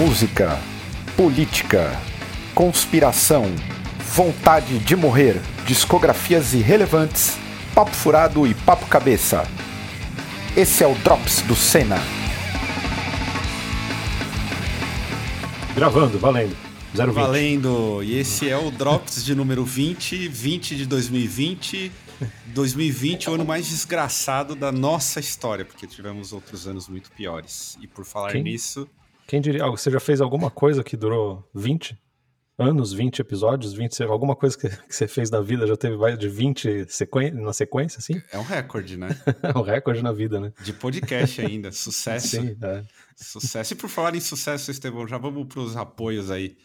música, política, conspiração, vontade de morrer, discografias irrelevantes, papo furado e papo cabeça. Esse é o Drops do Senna. Gravando, valendo. 020. Valendo! E esse é o Drops de número 20, 20 de 2020. 2020 é o ano mais desgraçado da nossa história, porque tivemos outros anos muito piores. E por falar Quem? nisso, Quem diria? Você já fez alguma coisa que durou 20 anos, 20 episódios, 20, alguma coisa que, que você fez na vida já teve mais de 20 sequen na sequência, assim? é um recorde, né? É um recorde na vida, né? De podcast ainda. Sucesso. Sim, é. Sucesso. E por falar em sucesso, Estevão, já vamos pros apoios aí.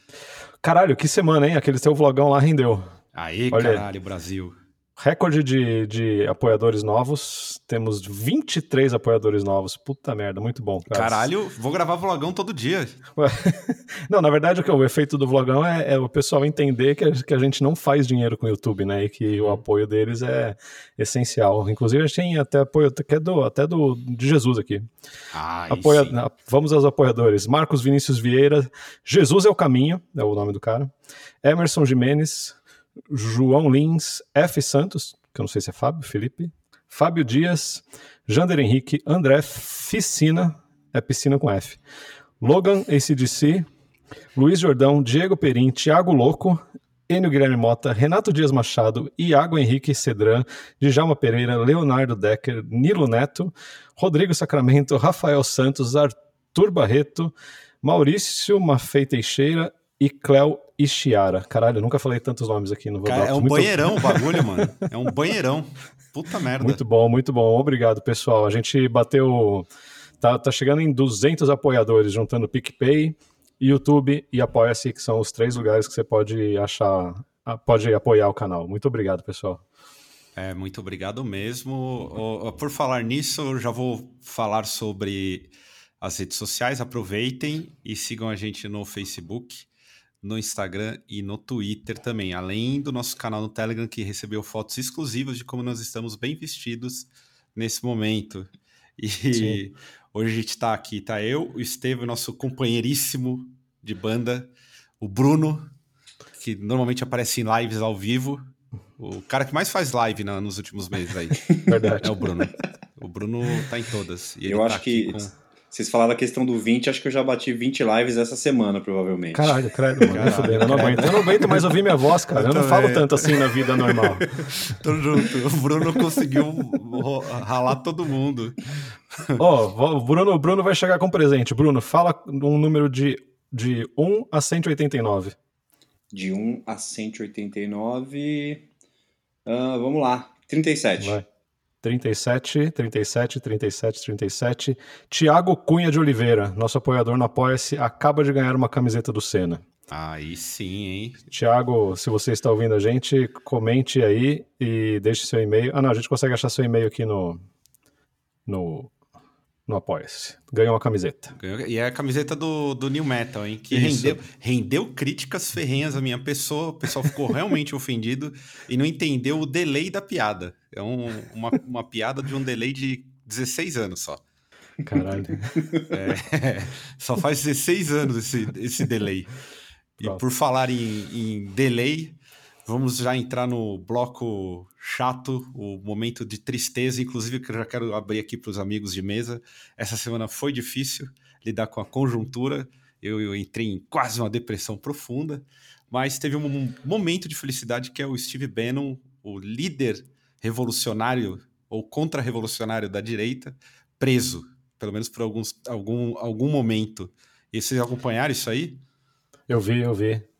Caralho, que semana, hein? Aquele seu vlogão lá rendeu. Aê, Olha aí. caralho, Brasil. Recorde de, de apoiadores novos. Temos 23 apoiadores novos. Puta merda, muito bom. cara. Caralho, vou gravar vlogão todo dia. Não, na verdade, o, que- o efeito do vlogão é, é o pessoal entender que a, que a gente não faz dinheiro com o YouTube, né? E que o apoio deles é essencial. Inclusive, a gente tem até apoio até do, até do de Jesus aqui. Ah, Apoia- sim. vamos aos apoiadores. Marcos Vinícius Vieira, Jesus é o Caminho, é o nome do cara. Emerson Jimenez, João Lins, F. Santos, que eu não sei se é Fábio, Felipe. Fábio Dias, Jander Henrique, André Ficina, é piscina com F. Logan ACDC, Luiz Jordão, Diego Perim, Thiago Louco, Enio Guilherme Mota, Renato Dias Machado, Iago Henrique Cedran, Djalma Pereira, Leonardo Decker, Nilo Neto, Rodrigo Sacramento, Rafael Santos, Arthur Barreto, Maurício Mafei Teixeira e Cléo Ishiara. Caralho, eu nunca falei tantos nomes aqui no Cara, é um Muito- banheirão o bagulho, mano. É um banheirão. Puta merda. Muito bom, muito bom. Obrigado, pessoal. A gente bateu. Tá, tá chegando em 200 apoiadores, juntando PicPay, YouTube e Apoia-se, que são os três lugares que você pode achar, pode apoiar o canal. Muito obrigado, pessoal. É, muito obrigado mesmo. Por falar nisso, eu já vou falar sobre as redes sociais. Aproveitem e sigam a gente no Facebook, no Instagram e no Twitter também. Além do nosso canal no Telegram, que recebeu fotos exclusivas de como nós estamos bem vestidos nesse momento. E Sim. hoje a gente está aqui, tá eu, o Estevam, nosso companheiríssimo de banda, o Bruno, que normalmente aparece em lives ao vivo. O cara que mais faz live na- nos últimos meses aí Verdade. é o Bruno. O Bruno tá em todas. E ele Eu tá acho aqui que com- vocês falaram a questão do 20, acho que eu já bati 20 lives essa semana, provavelmente. Caralho, credo, mano. Caralho, eu não aguento. Eu não aguento mais ouvir minha voz, cara. Eu, não também. falo tanto assim na vida normal. Tô junto. O Bruno conseguiu ralar todo mundo. Ó, vo- o Bruno, Bruno vai chegar com presente. Bruno, fala um número de, de 1 a 189. De 1 a 189. ah, vamos lá. 37. Vai. 37, 37, 37, 37. Tiago Cunha de Oliveira, nosso apoiador no Apoia-se, acaba de ganhar uma camiseta do Senna. Aí sim, hein? Tiago, se você está ouvindo a gente, comente aí e deixe seu e-mail. Ah, não, a gente consegue achar seu e-mail aqui no, no, no Apoia-se. Ganhou uma camiseta. Ganhou- E é a camiseta do, do New Metal, hein? Que Isso. rendeu, rendeu críticas ferrenhas à minha pessoa. O pessoal ficou realmente ofendido e não entendeu o delay da piada. É um- uma, uma piada de um delay de 16 anos só. Caralho. É, só faz 16 anos esse, esse delay. E Pronto. por falar em, em delay, vamos já entrar no bloco chato, o momento de tristeza, inclusive que eu já quero abrir aqui para os amigos de mesa. Essa semana foi difícil lidar com a conjuntura, eu, eu entrei em quase uma depressão profunda, mas teve um momento de felicidade que é o Steve Bannon, o líder revolucionário ou contra-revolucionário da direita, preso, pelo menos por alguns, algum, algum momento. E vocês acompanharam isso aí? Eu vi, eu vi.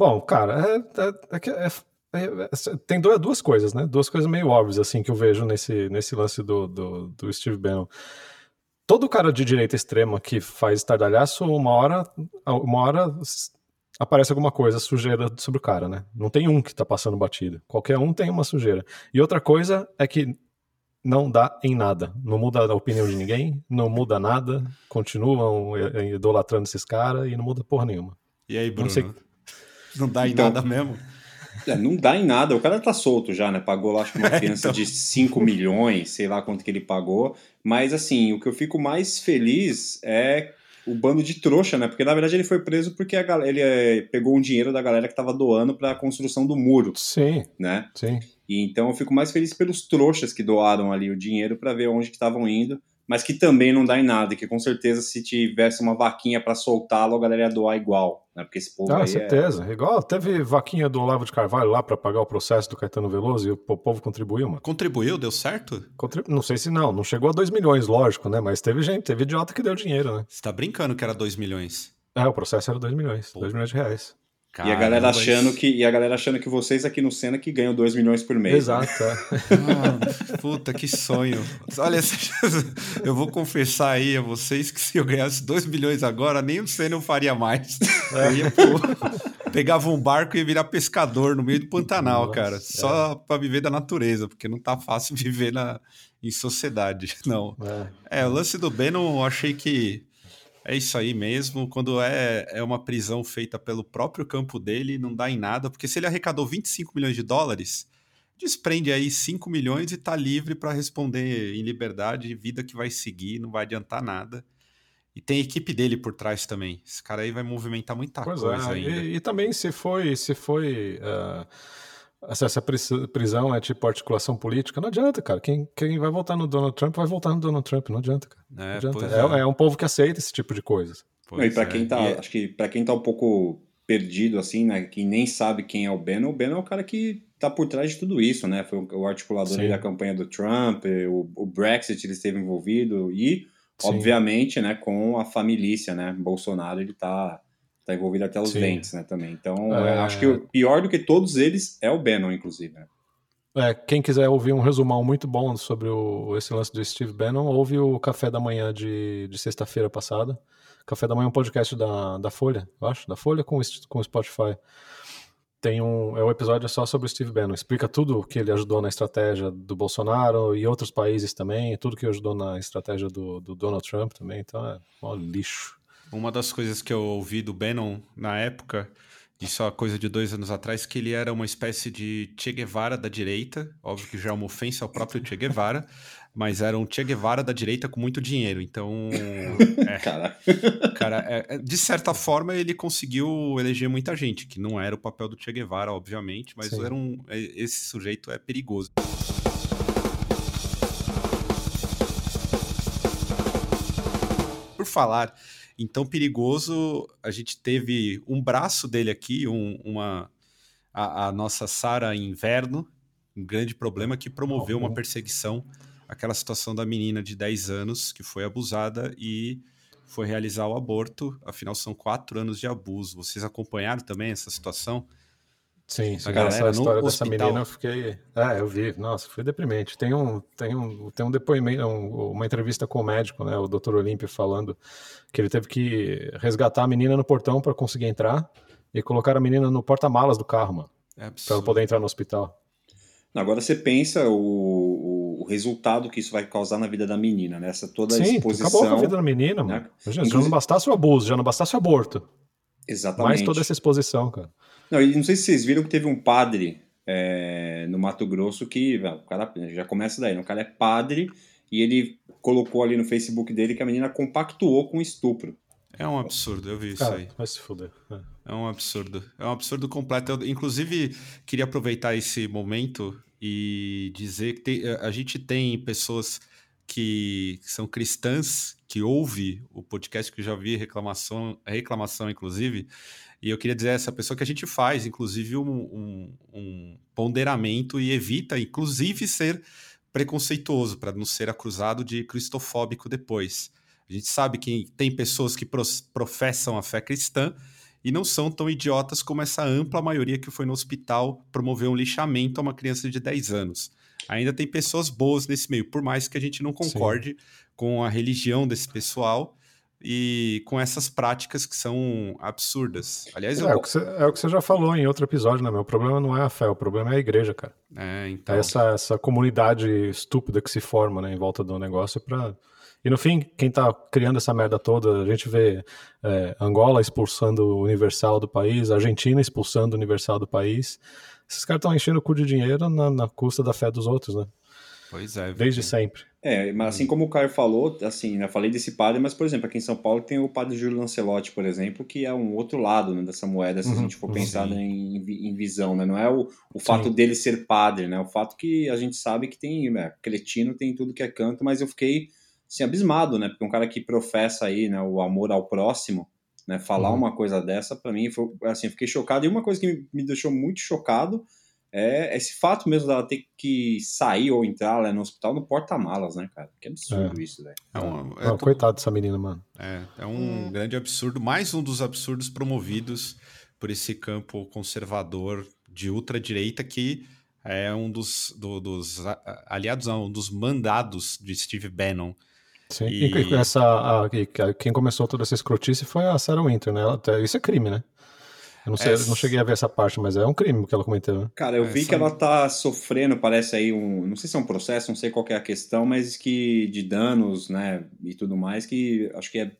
Bom, cara, é- é- é é- é- é- tem duas, duas coisas, né? Duas coisas meio óbvias, assim, que eu vejo nesse, nesse lance do, do, do Steve Bannon. Todo cara de direita extrema que faz estardalhaço, uma hora, uma hora aparece alguma coisa, sujeira sobre o cara, né? Não tem um que tá passando batido. Qualquer um tem uma sujeira. E outra coisa é que não dá em nada. Não muda a opinião de ninguém, não muda nada, continuam eh, idolatrando esses caras e não muda porra nenhuma. E aí, Bruno? sei. Não dá em Então- nada mesmo? É, não dá em nada, o cara tá solto já, né? Pagou acho que uma fiança então. de 5 milhões, sei lá quanto que ele pagou. Mas assim, o que eu fico mais feliz é o bando de trouxa, né? Porque na verdade ele foi preso porque a galera, ele é, pegou um dinheiro da galera que tava doando para a construção do muro, Sim, né? sim. E então eu fico mais feliz pelos trouxas que doaram ali o dinheiro para ver onde que estavam indo, mas que também não dá em nada, que com certeza se tivesse uma vaquinha para soltá-lo, a galera ia doar igual, né? Porque esse povo Ah, aí é... certeza. Igual teve vaquinha do Olavo de Carvalho lá para pagar o processo do Caetano Veloso e o po- povo contribuiu, mano. Contribuiu, deu certo? Contribu- Não sei se não, não chegou a 2 milhões, lógico, né? Mas teve gente, teve idiota que deu dinheiro, né? Você tá brincando que era 2 milhões. É, o processo era 2 milhões, Pô. 2 milhões de reais. E a galera Caramba, achando que e a galera achando que vocês aqui no Senna que ganham 2 milhões por mês. né? Exato, é. Ah, puta, que sonho. Olha, eu vou confessar aí a vocês que se eu ganhasse 2 milhões agora, nem o Senna eu faria mais. Eu ia pro- Pegava um barco e ia virar pescador no meio do Pantanal, Nossa, cara. é. Só pra viver da natureza, porque não tá fácil viver na, em sociedade. Não. é. É, o lance do Bannon, eu achei que é isso aí mesmo. Quando é, é uma prisão feita pelo próprio campo dele, não dá em nada, porque se ele arrecadou 25 milhões de dólares, desprende aí 5 milhões e tá livre para responder em liberdade, vida que vai seguir, não vai adiantar nada. E tem a equipe dele por trás também. Esse cara aí vai movimentar muita Pois coisa é, ainda. e, e também se foi, se foi eh, essa, essa pris- prisão é tipo articulação política, não adianta, cara. Quem, quem vai votar no Donald Trump vai votar no Donald Trump, não adianta, cara. Não É, adianta. pois É, é um povo que aceita esse tipo de coisa. Não, e para é. quem tá, E é- acho que para quem tá um pouco perdido assim, né, que nem sabe quem é o Bannon, o Bannon é o cara que tá por trás de tudo isso, né? Foi o, articulador da campanha do Trump, o, o Brexit ele esteve envolvido e Sim. obviamente, né, com a família, né? Bolsonaro ele tá tá envolvido até os Sim. dentes, né, também. Então, É. acho que o pior do que todos eles é o Bannon, inclusive. Né? É, quem quiser ouvir um resumão muito bom sobre o, esse lance do Steve Bannon, ouve o Café da Manhã de, de sexta-feira passada. Café da Manhã é um podcast da, da Folha, eu acho, da Folha com, com o Spotify. Tem um, é um episódio só sobre o Steve Bannon, explica tudo que ele ajudou na estratégia do Bolsonaro e outros países também, tudo que ajudou na estratégia do, do Donald Trump também, então é mó lixo. Uma das coisas que eu ouvi do Bannon na época, isso é coisa de dois anos atrás, que ele era uma espécie de Che Guevara da direita, óbvio que já é uma ofensa ao próprio Che Guevara, mas era um Che Guevara da direita com muito dinheiro. Então, é, Cara, cara, é- é- de certa forma ele conseguiu eleger muita gente, que não era o papel do Che Guevara, obviamente, mas Sim. era um, é- esse sujeito é perigoso. Por falar então perigoso, a gente teve um braço dele aqui, um- uma a, a nossa Sara Inverno, um grande problema que promoveu uma perseguição, aquela situação da menina de 10 anos que foi abusada e foi realizar o aborto, afinal são quatro anos de abuso. Vocês acompanharam também essa situação? Sim, sim. galera essa história dessa hospital. menina eu fiquei. É, eu vi. Nossa, foi deprimente. Tem um, tem um, tem um depoimento, um- uma entrevista com o médico, né? O Dr. Olímpio falando que ele teve que resgatar a menina no portão para conseguir entrar e colocar a menina no porta-malas do carro, mano, É para poder entrar no hospital. agora você pensa o, o, resultado que isso vai causar na vida da menina, né? Essa toda a Sim, exposição. acabou com a vida da menina, mano. né? Imagina, já Inclusive- não bastasse o abuso, já não bastasse o aborto. Exatamente. Mais toda essa exposição, cara. Não, e não sei se vocês viram que teve um padre é, no Mato Grosso que, ah, o cara já começa daí, né? o cara é padre e ele colocou ali no Facebook dele que a menina compactuou com estupro. É um absurdo, eu vi isso aí. vai se fuder. É. É um absurdo. É um absurdo completo. Eu, inclusive, queria aproveitar esse momento e dizer que tem- a gente tem pessoas que são cristãs que ouvem o podcast que eu já vi reclamação, reclamação inclusive, e eu queria dizer a essa pessoa que a gente faz, inclusive, um, um- um ponderamento e evita, inclusive, ser preconceituoso para não ser acusado de cristofóbico depois. A gente sabe que tem pessoas que professam a fé cristã e não são tão idiotas como essa ampla maioria que foi no hospital promover um lixamento a uma criança de 10 anos. Ainda tem pessoas boas nesse meio, por mais que a gente não concorde com a religião desse pessoal e com essas práticas que são absurdas. Aliás, eu... É, o que você, é o que você já falou em outro episódio, né, meu? O problema não é a fé, o problema é a igreja, cara. É, então... É essa, essa comunidade estúpida que se forma né, em volta do negócio para. E no fim, quem tá criando essa merda toda, a gente vê é, Angola expulsando o Universal do país, Argentina expulsando o Universal do país. Esses caras estão enchendo o cu de dinheiro na, na custa da fé dos outros, né? Pois é. Desde sempre. É, mas assim como o Caio falou, assim, né, falei desse padre, mas, por exemplo, aqui em São Paulo tem o padre Júlio Lancelotti, por exemplo, que é um outro lado né, dessa moeda, se uhum, a gente for pensar né, em, em, visão, né? Não é o, o fato sim. dele ser padre, né? O fato que a gente sabe que tem, né, cretino tem tudo que é canto, mas eu fiquei, assim, abismado, né? Porque um cara que professa aí, né, o amor ao próximo, né, falar uhum. uma coisa dessa, para mim, foi, assim, eu fiquei chocado. E uma coisa que me, me deixou muito chocado é esse fato mesmo dela ter que sair ou entrar né, no hospital no porta-malas, né, cara? Que absurdo é. isso, velho. É um, é, coitado dessa menina, mano. É, é um hum. grande absurdo, mais um dos absurdos promovidos por esse campo conservador de ultradireita que é um dos, do, dos aliados, não, um dos mandados de Steve Bannon. Sim, e, e essa, a, quem começou toda essa escrotice foi a Sarah Winter, né? Ela, isso é crime, né? Eu não sei, é, não cheguei a ver essa parte, mas é um crime que ela comentou. Né? Cara, eu vi que ela tá sofrendo, parece aí um. Não sei se é um processo, não sei qual é a questão, mas que de danos, né? E tudo mais, que acho que é.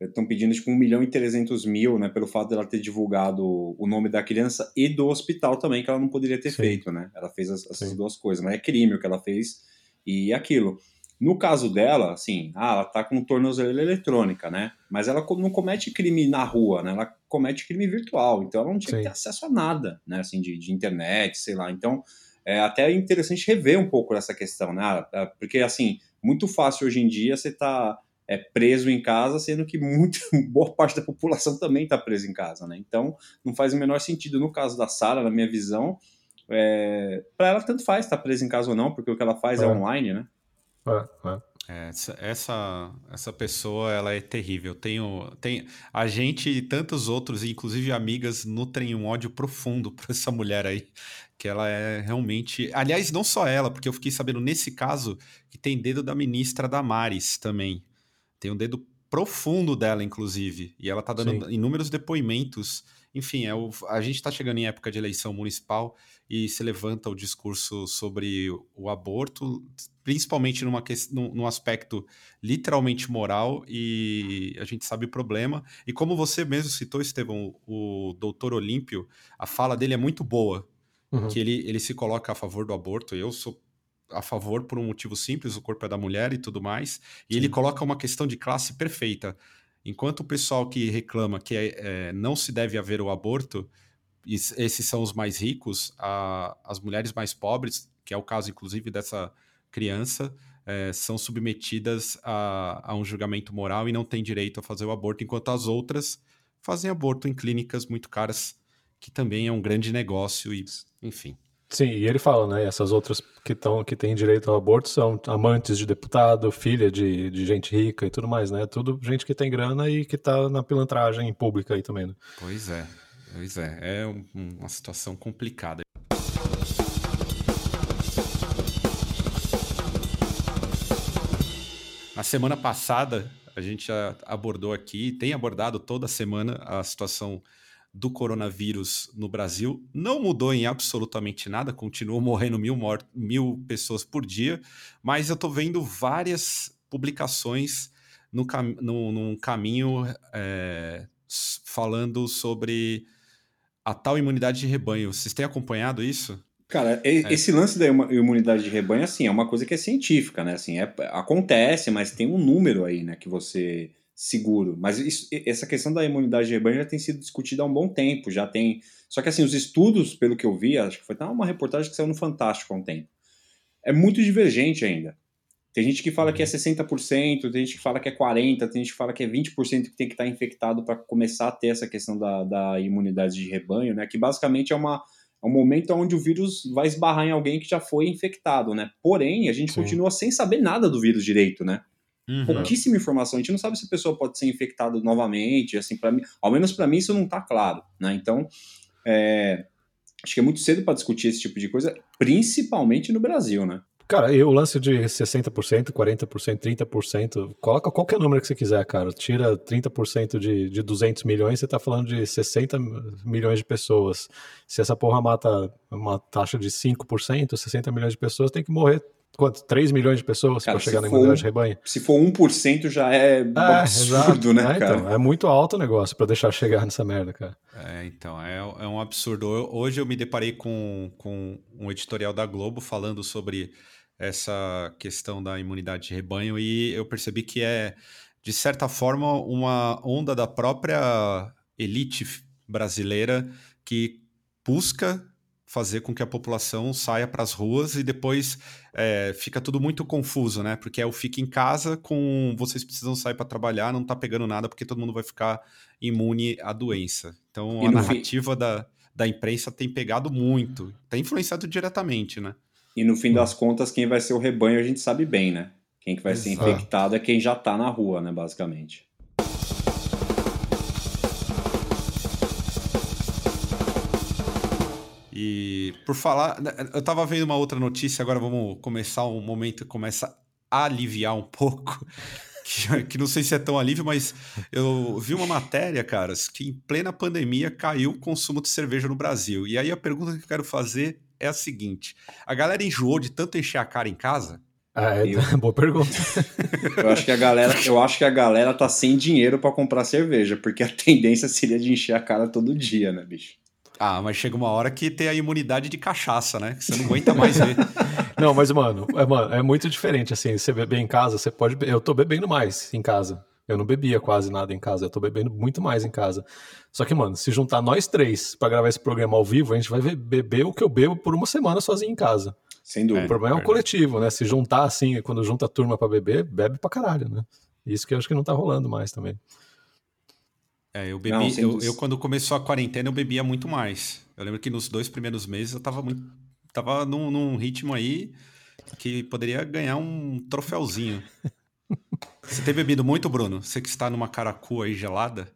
Estão pedindo tipo 1 milhão e 300 mil, né? Pelo fato dela ter divulgado o nome da criança e do hospital também, que ela não poderia ter Sim. feito, né? Ela fez as, essas Sim. duas coisas, mas é crime o que ela fez e aquilo. No caso dela, assim, ah, ela tá com tornozeleira eletrônica, né? Mas ela não comete crime na rua, né? Ela comete crime virtual, então ela não tinha Sim. que ter acesso a nada, né? Assim, de, de internet, sei lá. Então, é até interessante rever um pouco essa questão, né? Ah, é, porque, assim, muito fácil hoje em dia você tá é, preso em casa, sendo que muito, boa parte da população também está presa em casa, né? Então, não faz o menor sentido. No caso da Sara, na minha visão, é, para ela tanto faz estar tá presa em casa ou não, porque o que ela faz é, é online, né? É, é. Essa, essa pessoa ela é terrível. Tenho, tem, a gente e tantos outros, inclusive amigas, nutrem um ódio profundo por essa mulher aí. Que ela é realmente. Aliás, não só ela, porque eu fiquei sabendo nesse caso que tem dedo da ministra Damares também. Tem um dedo profundo dela, inclusive. E ela tá dando Sim. inúmeros depoimentos. Enfim, é o, a gente está chegando em época de eleição municipal e se levanta o discurso sobre o aborto, principalmente numa, num, num aspecto literalmente moral, e a gente sabe o problema. E como você mesmo citou, Estevão, o doutor Olímpio, a fala dele é muito boa, uhum. que ele, ele se coloca a favor do aborto, eu sou a favor por um motivo simples, o corpo é da mulher e tudo mais, e Sim. ele coloca uma questão de classe perfeita. Enquanto o pessoal que reclama que é, é, não se deve haver o aborto, esses são os mais ricos, a, as mulheres mais pobres, que é o caso inclusive dessa criança, é, são submetidas a, a, um julgamento moral e não têm direito a fazer o aborto, enquanto as outras fazem aborto em clínicas muito caras, que também é um grande negócio e, enfim. Sim, e ele fala, né? Essas outras que estão que têm direito ao aborto são amantes de deputado, filha de, de gente rica e tudo mais, né? Tudo gente que tem grana e que tá na pilantragem pública aí também, né? Pois é. Pois é, é um, uma situação complicada. Na semana passada, a gente abordou aqui, tem abordado toda semana a situação do coronavírus no Brasil. Não mudou em absolutamente nada, continuam morrendo mil, mil pessoas por dia, mas eu estou vendo várias publicações no, cam no, num caminho é, falando sobre a tal imunidade de rebanho. Vocês têm acompanhado isso? Cara, é. esse lance da imunidade de rebanho, assim, é uma coisa que é científica, né? Assim, é, acontece, mas tem um número aí, né, que você seguro. Mas isso, essa questão da imunidade de rebanho já tem sido discutida há um bom tempo, já tem... Só que, assim, os estudos, pelo que eu vi, acho que foi uma reportagem que saiu no Fantástico há um tempo, é muito divergente ainda. Tem gente que fala que é 60%, uhum. tem gente que fala que é 40%, tem gente que fala que é 20% que tem que estar infectado para começar a ter essa questão da, da imunidade de rebanho, né? Que basicamente é uma é um momento onde o vírus vai esbarrar em alguém que já foi infectado, né? Porém, a gente Sim. continua sem saber nada do vírus direito, né? Uhum. Pouquíssima informação. A gente não sabe se a pessoa pode ser infectada novamente, assim, para mim, ao menos para mim isso não está claro, né? Então, é, acho que é muito cedo para discutir esse tipo de coisa, principalmente no Brasil, né? Cara, e o lance de 60%, 40%, 30%, coloca qualquer número que você quiser, cara. Tira 30% de, de 200 milhões, você tá falando de 60 milhões de pessoas. Se essa porra mata uma taxa de 5%, 60 milhões de pessoas, tem que morrer quanto? 3 milhões de pessoas para chegar na imunidade de rebanho? Se for 1% já é, é absurdo, né, é, cara? Então, é muito alto o negócio para deixar chegar nessa merda, cara. É, então, é, é um absurdo. hoje eu me deparei com, com um editorial da Globo falando sobre essa questão da imunidade de rebanho e eu percebi que é, de certa forma, uma onda da própria elite brasileira que busca fazer com que a população saia para as ruas e depois é, fica tudo muito confuso, né? Porque é o fica em casa com vocês precisam sair para trabalhar, não tá pegando nada porque todo mundo vai ficar imune à doença. Então E a narrativa da, da imprensa tem pegado muito, tem influenciado diretamente, né? E no fim das contas, quem vai ser o rebanho a gente sabe bem, né? Quem que vai ser Exato. infectado é quem já tá na rua, né, basicamente. E por falar, né, eu tava vendo uma outra notícia, agora vamos começar um momento que começa a aliviar um pouco. Que, que não sei se é tão alívio, mas eu vi uma matéria, caras, que em plena pandemia caiu o consumo de cerveja no Brasil. E aí a pergunta que eu quero fazer é a seguinte: a galera enjoou de tanto encher a cara em casa? Ah, é, Eu- boa pergunta. Eu acho que a galera, eu acho que a galera tá sem dinheiro pra comprar cerveja, porque a tendência seria de encher a cara todo dia, né, bicho? Ah, mas chega uma hora que tem a imunidade de cachaça, né? Que você não aguenta mais ver. Não, mas, mano, é, mano, é muito diferente, assim, você beber em casa, você pode... Eu tô bebendo mais em casa. Eu não bebia quase nada em casa, eu tô bebendo muito mais em casa. Só que, mano, se juntar nós três pra gravar esse programa ao vivo, a gente vai ver- beber o que eu bebo por uma semana sozinho em casa. Sem O dúvida. problema é o verdade. coletivo, né? Se juntar assim, quando junta a turma pra beber, bebe pra caralho, né? Isso que eu acho que não tá rolando mais também. É, eu bebi. Não, eu, eu, quando começou a quarentena, eu bebia muito mais. Eu lembro que nos dois primeiros meses eu tava muito. Tava num, num ritmo aí que poderia ganhar um troféuzinho. Você tem bebido muito, Bruno? Você que está numa caracu aí gelada?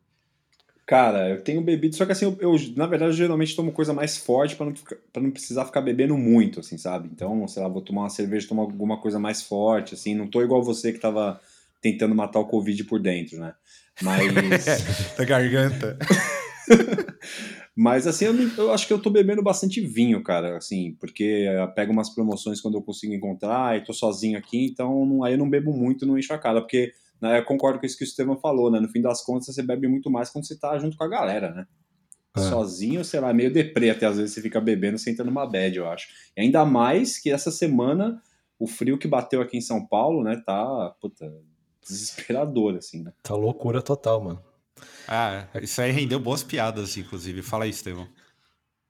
Cara, eu tenho bebido, só que assim, eu, eu, na verdade, eu geralmente tomo coisa mais forte pra não, pra não precisar ficar bebendo muito, assim, sabe? Então, sei lá, vou tomar uma cerveja, tomar alguma coisa mais forte, assim, não tô igual você que tava tentando matar o Covid por dentro, né? Mas, Da garganta. mas assim, eu, eu acho que eu tô bebendo bastante vinho, cara, assim, porque eu pego umas promoções quando eu consigo encontrar e tô sozinho aqui, então não- aí eu não bebo muito, não encho a cara, porque né, eu concordo com isso que o Estevam falou, né? No fim das contas, você bebe muito mais quando você tá junto com a galera, né? É. Sozinho, sei lá, é meio deprê até às vezes você fica bebendo sentando numa bad, eu acho. E ainda mais que essa semana o frio que bateu aqui em São Paulo, né, tá, puta, desesperador, assim, né? Tá loucura total, mano. Ah, isso aí rendeu boas piadas, inclusive. Fala aí, Estevão.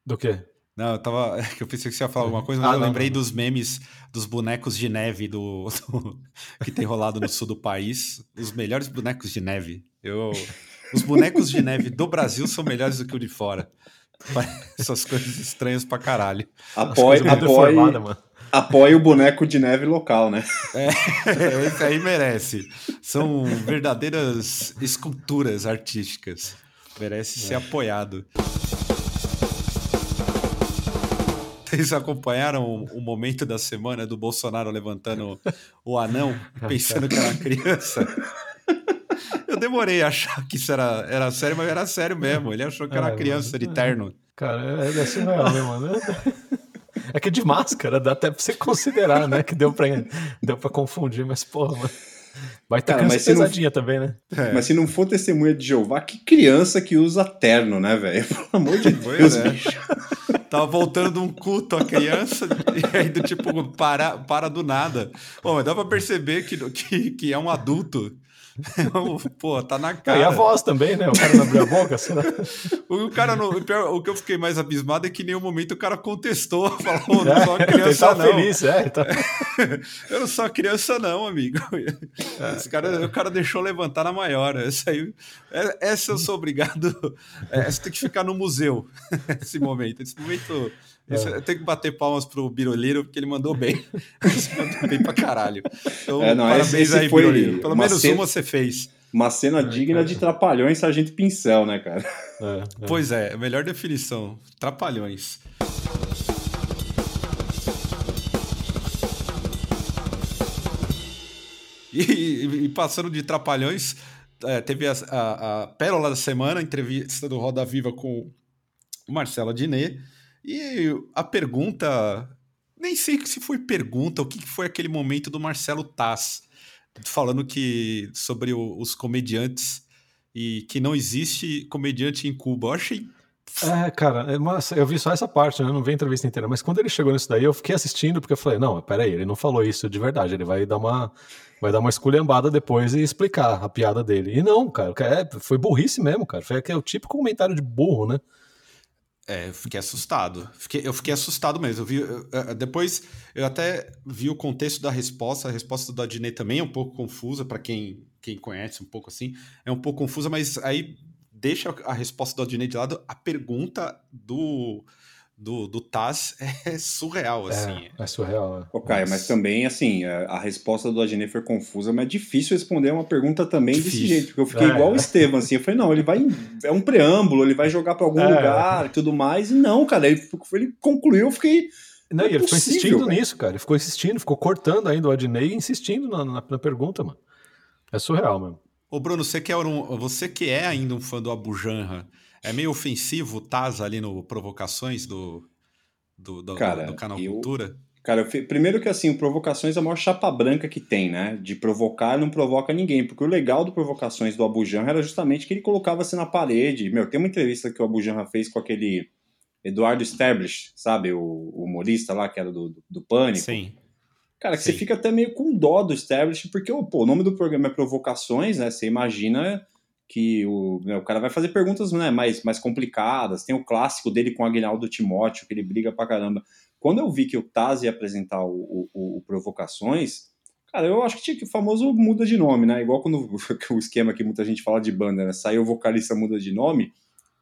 Do quê? Não, eu tava. é que Eu pensei que você ia falar alguma coisa, mas Ah, eu não, lembrei não. dos memes dos bonecos de neve do, do- que tem rolado no sul do país. Os melhores bonecos de neve. Eu, os bonecos de neve do Brasil são melhores do que o de fora. Essas coisas estranhas pra caralho. Apoie, apoie, apoie o boneco de neve local, né? Esse aí merece. São verdadeiras esculturas artísticas. Merece ser apoiado. Vocês acompanharam o, o momento da semana do Bolsonaro levantando o anão, pensando que era uma criança? Eu demorei a achar que isso era, era sério, mas era sério mesmo. Ele achou que era uma criança de terno. Cara, é, é surreal, né, mano? É que de máscara dá até pra você considerar, né? Que deu pra, deu pra confundir, mas porra, mano. Vai ter Cara, mas se não- pesadinha também, né? É. Mas se não for testemunha de Jeová, que criança que usa terno, né, velho? Pelo amor de Deus, é. bicho. Tava voltando de um culto a criança, e aí do tipo, para, para do nada. Pô, mas dá pra perceber que, que, que é um adulto. Pô, tá na Ah, e cara. a voz também, né? O cara não abriu a boca, será? O cara não, o, que eu fiquei mais abismado é que em nenhum momento o cara contestou, falou, não sou uma ele criança, não. feliz, é. tá- Eu não sou uma criança, não, amigo. É. Esse cara, o cara deixou levantar na maior. Essa, aí, é- essa eu sou obrigado. é, Essa tem que ficar no museu. Esse momento. Esse momento. É. Eu tenho que bater palmas pro Biroliro, porque ele mandou bem. Ele mandou bem pra caralho. Então, É, não, parabéns esse- esse aí, foi Biroliro. Pelo uma menos cena- uma você fez. Uma cena Ai, digna cara. de Trapalhões Sargento Pincel, né, cara? é, é. Pois é, melhor definição. Trapalhões. E, e- passando de Trapalhões, é, teve a, a- a pérola da semana, entrevista do Roda Viva com o Marcelo Adnet. E a pergunta, nem sei se foi pergunta, o que foi aquele momento do Marcelo Taz, falando que sobre o- os comediantes e que não existe comediante em Cuba. Eu achei É, cara, é, mas eu vi só essa parte, né? Eu não vi a entrevista inteira. Mas quando ele chegou nisso daí, eu fiquei assistindo, porque eu falei, não, peraí, ele não falou isso de verdade. Ele vai dar uma. Vai dar uma esculhambada depois e explicar a piada dele. E não, cara, é, foi burrice mesmo, cara. Foi aquele, típico comentário de burro, né? É, eu fiquei assustado. Fiquei, eu fiquei assustado mesmo. Eu vi, eu, depois eu até vi o contexto da resposta. A resposta do Adnet também é um pouco confusa para quem, quem conhece um pouco assim. É um pouco confusa, mas aí deixa a resposta do Adnet de lado. A pergunta do, do, do Taz é surreal, assim. É, é surreal, né? Ô, Caio, mas também, assim, a, a resposta do Adnet foi confusa, mas é difícil responder uma pergunta também difícil. desse jeito, porque eu fiquei é. igual o Estevam, assim, eu falei, não, ele vai, é um preâmbulo, ele vai jogar para algum é. lugar e tudo mais, e não, cara, ele, ele concluiu, eu fiquei... Não, e ele ficou insistindo nisso, cara, ele ficou insistindo, ficou cortando ainda o Adnet e insistindo na, na, na pergunta, mano. É surreal mesmo. Ô Bruno, você que, é um, você que é ainda um fã do Abu Janra, é meio ofensivo o Taz ali no Provocações do, do, do, cara, do canal eu, Cultura? Cara, eu, primeiro que assim, o Provocações é a maior chapa branca que tem, né? De provocar não provoca ninguém. Porque o legal do Provocações do Abu Janra era justamente que ele colocava-se na parede. Meu, tem uma entrevista que o Abu Janra fez com aquele Eduardo Stablish, sabe? O, o humorista lá que era do, do, do Pânico. Sim. Cara, que Sim. você fica até meio com dó do Stablish, porque pô, o nome do programa é Provocações, né? Você imagina que o, né, o cara vai fazer perguntas né, mais, mais complicadas. Tem o clássico dele com o Aguinaldo Timóteo, que ele briga pra caramba. Quando eu vi que o Taz ia apresentar o, o, o Provocações, cara, eu acho que tinha que o famoso muda de nome, né? Igual quando o esquema que muita gente fala de banda, né? Saiu o vocalista muda de nome.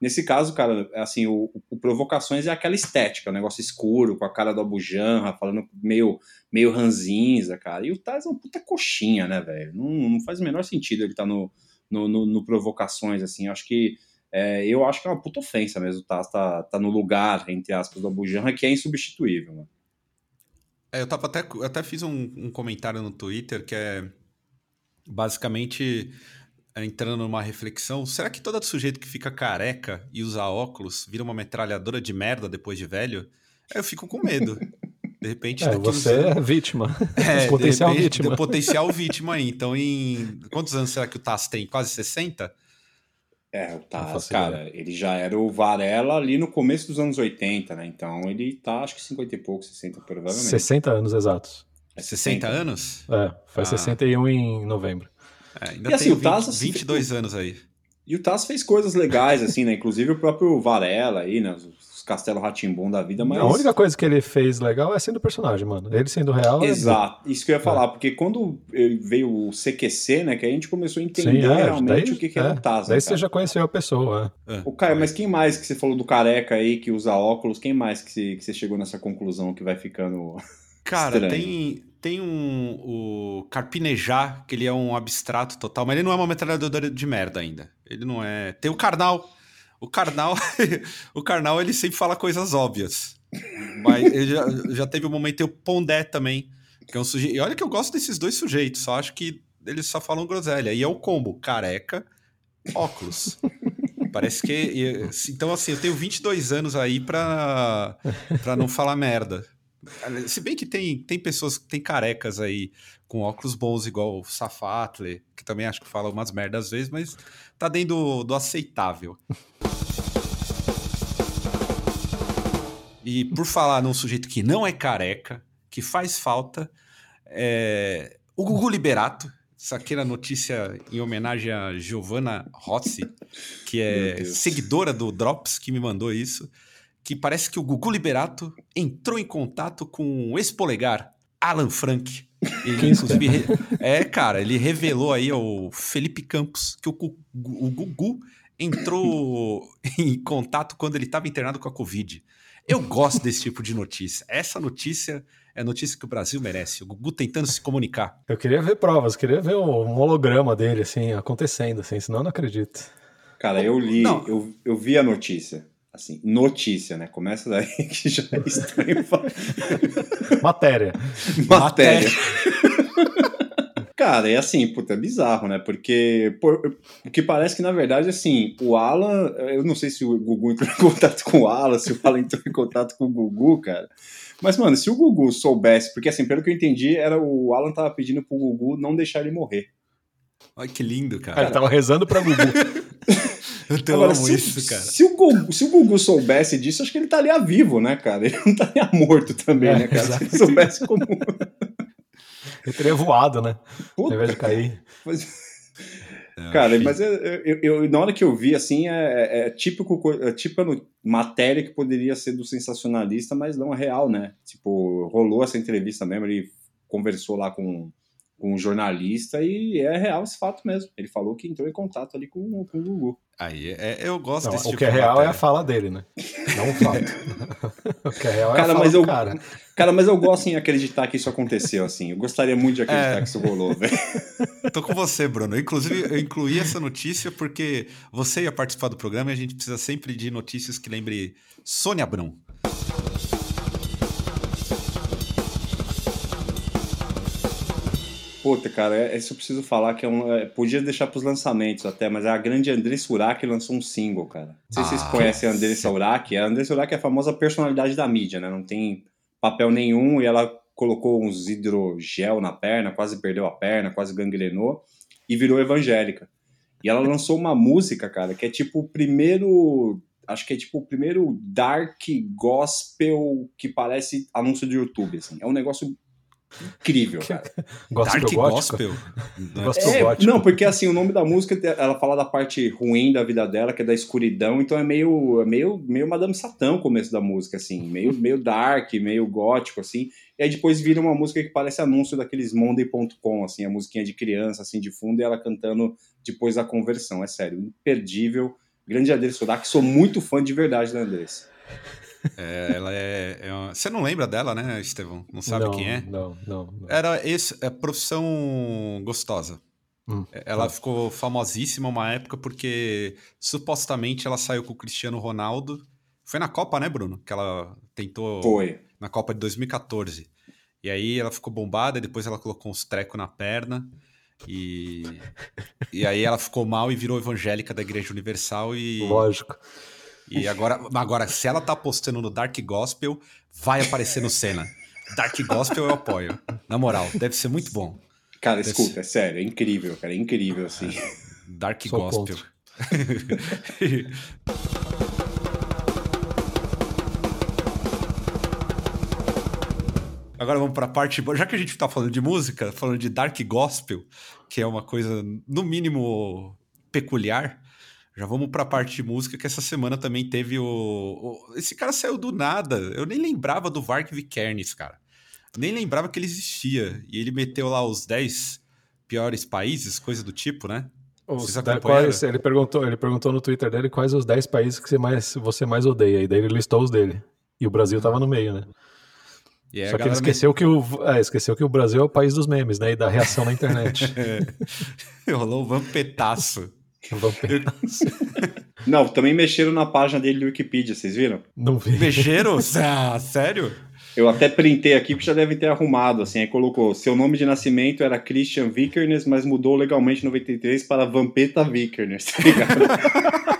Nesse caso, cara, assim, o, o, Provocações é aquela estética, o negócio escuro, com a cara do Abujanra, falando meio, meio ranzinza, cara. E o Taz é uma puta coxinha, né, velho? Não, não faz o menor sentido ele estar tá no, no, no, no provocações, assim. Eu acho que é, eu acho que é uma puta ofensa mesmo, tá, tá, tá no lugar, entre aspas, do Abu Janra, que é insubstituível, mano. É, eu tava até, até fiz um, um, comentário no Twitter que é basicamente é, entrando numa reflexão. Será que todo sujeito que fica careca e usa óculos vira uma metralhadora de merda depois de velho? Eu fico com medo. De repente, é, você é vítima. É, potencial repente, vítima. Potencial vítima aí. Então, em quantos anos será que o Tass tem? Quase 60? É, o Taz, cara, ele já era o Varela ali no começo dos anos 80, né? Então ele tá, acho que 50 e pouco, 60 provavelmente. 60 anos exatos. É 60, 60 anos? É, faz ah. 61 em novembro. É, ainda e assim, tem o Taz, 20, 22 assim, anos aí. E o Taz fez coisas legais, assim, né? Inclusive o próprio Varela aí, né? Castelo Ratimbum da vida, mas. A única coisa que ele fez legal é sendo o personagem, mano. Ele sendo real. É Exato, é... isso que eu ia falar, é. porque quando veio o CQC, né, que a gente começou a entender Sim, é, realmente daí, o que, que era o Taz. Daí né, você já conheceu a pessoa. É. O Caio, mas quem mais que você falou do careca aí que usa óculos? Quem mais que você, que você chegou nessa conclusão que vai ficando. Cara, estranho? tem, tem um. O Carpinejar, que ele é um abstrato total, mas ele não é uma metralhadora de merda ainda. Ele não é. Tem o Karnal o Karnal, o Karnal ele sempre fala coisas óbvias. Mas já, já teve um momento o Pondé também, que é um sujeito. E olha que eu gosto desses dois sujeitos, só acho que eles só falam groselha. E é o combo: careca, óculos. Parece que. Então, assim, eu tenho 22 anos aí pra, pra não falar merda. Se bem que tem, tem pessoas, tem carecas aí com óculos bons, igual o Safatle, que também acho que fala umas merdas às vezes, mas tá dentro do, do aceitável. E por falar num sujeito que não é careca, que faz falta, é... o Gugu Liberato, saquei a notícia em homenagem a Giovanna Rossi, que é seguidora do Drops, que me mandou isso, que parece que o Gugu Liberato entrou em contato com o ex-polegar, Alan Frank. Ele, inclusive, re... é, cara, ele revelou aí ao Felipe Campos que o, o Gugu entrou em contato quando ele estava internado com a Covid. Eu gosto desse tipo de notícia. Essa notícia é a notícia que o Brasil merece. O Gugu tentando se comunicar. Eu queria ver provas, queria ver um holograma dele, assim, acontecendo, assim, senão eu não acredito. Cara, eu li, eu, eu vi a notícia. Assim, notícia, né? Começa daí que já é estranho. Matéria. Matéria. Cara, é assim, puta, é bizarro, né? Porque por, o que parece que, na verdade, assim, o Alan, eu não sei se o Gugu entrou em contato com o Alan, se o Alan entrou em contato com o Gugu, cara. Mas, mano, se o Gugu soubesse, porque assim, pelo que eu entendi, era o Alan tava pedindo pro Gugu não deixar ele morrer. Olha que lindo, cara. cara ele tava rezando pra Gugu. Eu Agora, amo se, isso, cara. Se o, Gugu, se o Gugu soubesse disso, acho que ele estaria vivo, né, cara? Ele não estaria morto também, É, né, cara? Se exato. ele soubesse como. Ele teria voado, né? Ao Puta, invés de cair. Mas- É, Cara, achei- mas eu, eu- eu- na hora que eu vi, assim, é, é- é típico, co- é tipo no- matéria que poderia ser do sensacionalista, mas não é real, né? Tipo, rolou essa entrevista mesmo, ele conversou lá com, com um jornalista e é real esse fato mesmo. Ele falou que entrou em contato ali com, com o Gugu. Aí, é, eu gosto Não, desse o tipo que é real é a matéria. fala dele, né? Não o fato. o que é real é Cara, a fala mas do eu- cara. Cara, mas eu gosto em acreditar que isso aconteceu, assim. Eu gostaria muito de acreditar É. que isso rolou, velho. Tô com você, Bruno. Inclusive, eu incluí essa notícia porque você ia participar do programa e a gente precisa sempre de notícias que lembre Sônia Abrão. Puta, cara, é- isso eu preciso falar que é um. é, podia deixar pros lançamentos até, mas a grande Andressa Urach lançou um single, cara. Não sei se vocês Ah, conhecem a Andressa Urach. A Andressa Urach é a famosa personalidade da mídia, né? Não tem papel nenhum e ela colocou uns hidrogel na perna, quase perdeu a perna, quase gangrenou e virou evangélica. E ela lançou uma música, cara, que é tipo o primeiro. Acho que é tipo o primeiro dark gospel que parece anúncio de YouTube, assim. É um negócio incrível, cara. Gospel Dark gótico? Gospel. Né? Gospel É, gótico. não, porque assim, o nome da música, ela fala da parte ruim da vida dela, que é da escuridão, então é meio, é meio, meio Madame Satã o começo da música, assim, meio, meio dark, meio gótico, assim, e aí depois vira uma música que parece anúncio daqueles Monday.com, assim, a musiquinha de criança, assim, de fundo, e ela cantando depois da conversão, é sério, imperdível, grande Andressa Sudak, sou muito fã de verdade da Andressa. É, ela é, é uma- Você não lembra dela, né, Estevão? Não sabe não, quem é? Não, não. não. Era esse, é profissão gostosa. Hum, Ela tá. ficou famosíssima uma época porque supostamente ela saiu com o Cristiano Ronaldo. Foi na Copa, né, Bruno? Que ela tentou Foi. na Copa de 2014. E aí ela ficou bombada, e depois ela colocou uns trecos na perna. E, e aí ela ficou mal e virou evangélica da Igreja Universal. E, Lógico. E agora, agora, se ela tá postando no Dark Gospel, vai aparecer no Senna. Dark Gospel eu apoio. Na moral, deve ser muito bom. Cara, Desse- escuta, é sério, é incrível, cara, é incrível, assim. Dark Sou Gospel. Agora vamos para a parte. boa. Já que a gente está falando de música, falando de Dark Gospel, que é uma coisa, no mínimo, peculiar, já vamos para a parte de música, que essa semana também teve o, o- Esse cara saiu do nada. Eu nem lembrava do Vark Vikernes, cara. Nem lembrava que ele existia. E ele meteu lá os 10 piores países, coisa do tipo, né? Os quais- ele, perguntou, ele perguntou no Twitter dele quais os 10 países que você mais, você mais odeia. E daí ele listou os dele. E o Brasil tava no meio, né? Só que ele esqueceu que, o, é, esqueceu que o Brasil é o país dos memes, né? E da reação na internet. me- Rolou um vampetaço. Não, também mexeram na página dele do Wikipedia, vocês viram? Não vi. Mexeram? ah, sério? Eu até printei aqui porque já devem ter arrumado, assim, aí colocou, seu nome de nascimento era Christian Vikernes, mas mudou legalmente em 93 para Vampeta Vikernes, tá ligado?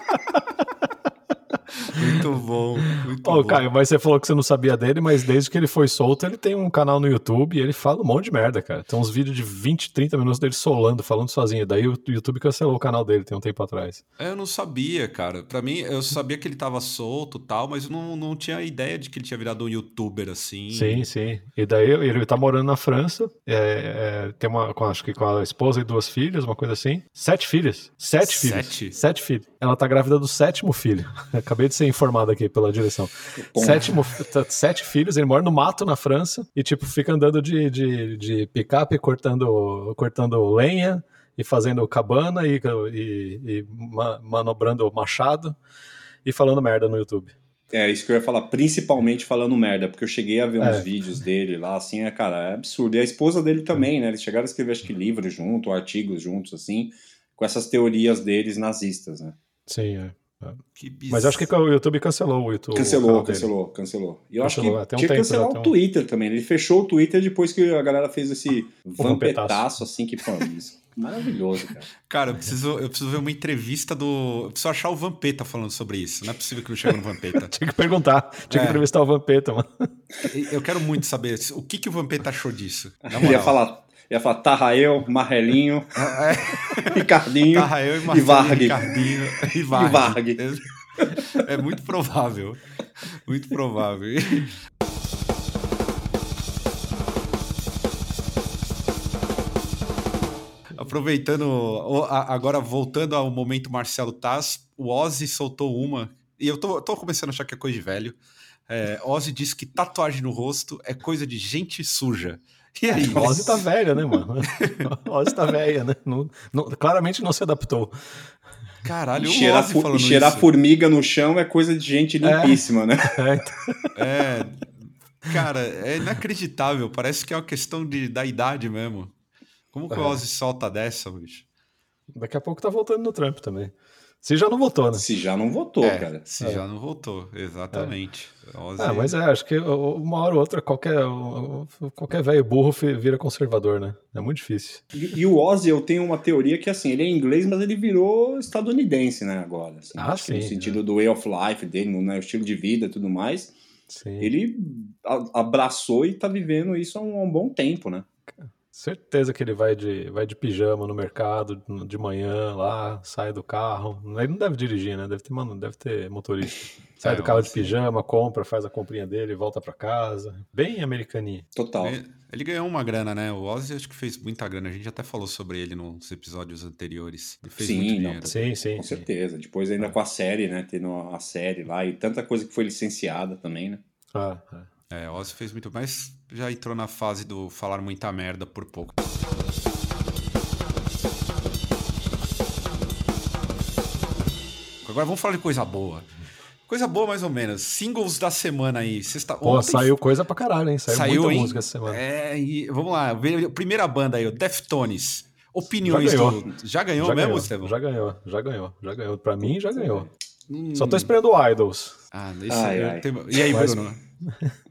Muito bom. Muito Ô, bom. Caio, mas você falou que você não sabia dele, mas desde que ele foi solto, ele tem um canal no YouTube e ele fala um monte de merda, cara. Tem uns vídeos de 20, 30 minutos dele solando, falando sozinho. Daí o YouTube cancelou o canal dele tem um tempo atrás. Eu não sabia, cara. Pra mim, eu sabia que ele tava solto e tal, mas eu não, não tinha ideia de que ele tinha virado um youtuber assim. Sim, sim. E daí ele tá morando na França, é, é, tem uma, com- acho que com a esposa e duas filhas, uma coisa assim. Sete filhas. Sete, Sete? filhos. Sete filhos. Ela tá grávida do sétimo filho. Acabei de ser informado aqui pela direção. Sétimo, sete filhos, ele mora no mato na França e, tipo, fica andando de, de, de picape cortando, cortando lenha e fazendo cabana e, e, e ma- manobrando machado e falando merda no YouTube. É, isso que eu ia falar, principalmente falando merda, porque eu cheguei a ver uns É. vídeos dele lá, assim, é, cara, é absurdo. E a esposa dele também, né? Eles chegaram a escrever, acho que livros junto, artigos juntos, assim, com essas teorias deles nazistas, né? Sim, é. Que bizarro. Mas eu acho que o YouTube cancelou o YouTube. o Cancelou, dele. cancelou, cancelou. E eu Cancelou, acho até que um tinha que tempo, cancelar o um- Twitter também. Ele fechou o Twitter depois que a galera fez esse vampetaço. assim, que, pô, isso. Maravilhoso, cara. Cara, eu preciso, eu preciso ver uma entrevista do. Eu preciso achar o Vampeta falando sobre isso. Não é possível que não chegue no Vampeta. Tinha que perguntar, tinha É. que entrevistar o Vampeta, mano. eu quero muito saber o que, que o Vampeta achou disso. Na Ele ia falar, Ia falar Tarrael, Marrelinho, Ricardinho Tarrael e e Marcelo Varg. Ricardinho e Varg. Varg. É muito provável. Muito provável. Aproveitando, agora voltando ao momento Marcelo Taz, o Ozzy soltou uma, e eu tô, tô começando a achar que é coisa de velho. É, Ozzy disse que tatuagem no rosto é coisa de gente suja. E aí? A Ozzy tá velha, né, mano? A Ozzy tá velha, né? Não- não- claramente não se adaptou. Caralho, E o cheirar, Ozzy falando e cheirar isso. formiga no chão é coisa de gente limpíssima, né? É, então- É, cara, é inacreditável. Parece que é uma questão de, da idade mesmo. Como que o É. Ozzy solta dessa, bicho? daqui a pouco tá voltando no Trump também. Se já não votou, né? Se já não votou, é, cara. se É. já não voltou, exatamente. Ozzy- Ah, mas é, acho que uma hora ou outra qualquer, qualquer velho burro vira conservador, né? É muito difícil. E, e o Ozzy, eu tenho uma teoria que, assim, ele é inglês, mas ele virou estadunidense, né, agora. assim. Ah, Acho que No sim, sentido do way of life dele, no né, o estilo de vida e tudo mais. Sim. Ele abraçou e tá vivendo isso há um, há um bom tempo, né? Certeza que ele vai de, vai de pijama no mercado de manhã lá, sai do carro. Ele não deve dirigir, né? Deve ter, mano, deve ter motorista. Sai É, do carro de sim. pijama, compra, faz a comprinha dele, volta pra casa. Bem americaninha. Total. Ele, ele ganhou uma grana, né? O Ozzy acho que fez muita grana. A gente até falou sobre ele nos episódios anteriores. Ele fez Sim, muito não, dinheiro. Sim, sim. Com sim. certeza. Depois ainda com a série, né? Tendo a série lá e tanta coisa que foi licenciada também, né? Ah, é. É, Ozzy fez muito, mas já entrou na fase do falar muita merda por pouco. Agora vamos falar de coisa boa. Coisa boa, mais ou menos. Singles da semana aí. Sexta... Pô, ontem saiu coisa pra caralho, hein? Saiu, Saiu, muita hein? música essa semana. É, e vamos lá. Primeira banda aí, o Deftones. Opiniões Já ganhou. do. Já ganhou já mesmo, ganhou, Estevão? já ganhou, já ganhou, já ganhou. Pra mim, já ganhou. Hum. Só tô esperando o Idols. Ah, esse Ai, E aí, Mas- Bruno?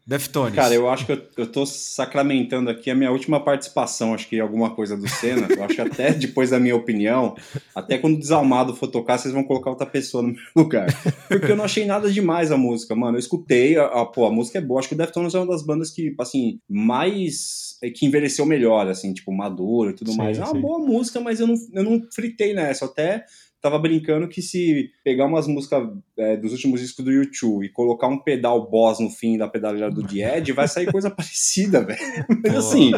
Deftones. Cara, eu acho que eu, eu tô sacramentando aqui a minha última participação, acho que alguma coisa do Senna. Eu acho que até depois da minha opinião, até quando o Desalmado for tocar, vocês vão colocar outra pessoa no meu lugar. Porque eu não achei nada demais a música, mano. Eu escutei, a, a- pô, a música é boa. Acho que o Deftones é uma das bandas que, assim, mais. é, que envelheceu melhor, assim, tipo, maduro e tudo Sim, mais. É uma sim. boa música, mas eu não, eu não fritei nessa. Até tava brincando que se pegar umas músicas é, dos últimos discos do YouTube e colocar um pedal boss no fim da pedaleira do The Edge, vai sair coisa parecida, velho. Mas assim,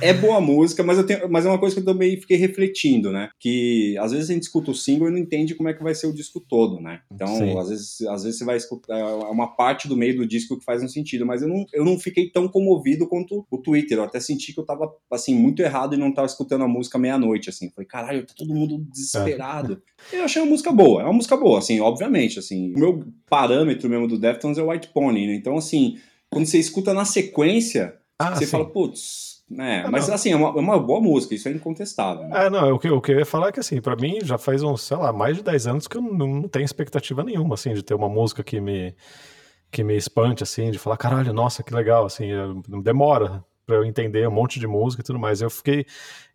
é boa música, mas, eu tenho, mas é uma coisa que eu também fiquei refletindo, né? Que às vezes a gente escuta o single e não entende como é que vai ser o disco todo, né? Então, Sim. às vezes, às vezes você vai escutar é uma parte do meio do disco que faz um sentido, mas eu não, eu não fiquei tão comovido quanto o Twitter. Eu até senti que eu tava, assim, muito errado e não tava escutando a música meia-noite, assim. Falei, caralho, tá todo mundo desesperado. Eu achei uma música boa, é uma música boa, assim, obviamente, assim. O meu parâmetro mesmo do Deftones é o White Pony, né? Então, assim, quando você escuta na sequência, Ah, você sim. fala, putz, né? Ah, mas não. assim, é uma, é uma boa música, isso é incontestável. Né? É, não, o que, o que eu ia falar é que, assim, pra mim já faz uns, sei lá, mais de 10 anos que eu não, não tenho expectativa nenhuma, assim, de ter uma música que me, que me espante, assim, de falar, caralho, nossa, que legal, assim, eu- demora pra eu entender um monte de música e tudo mais. Eu fiquei.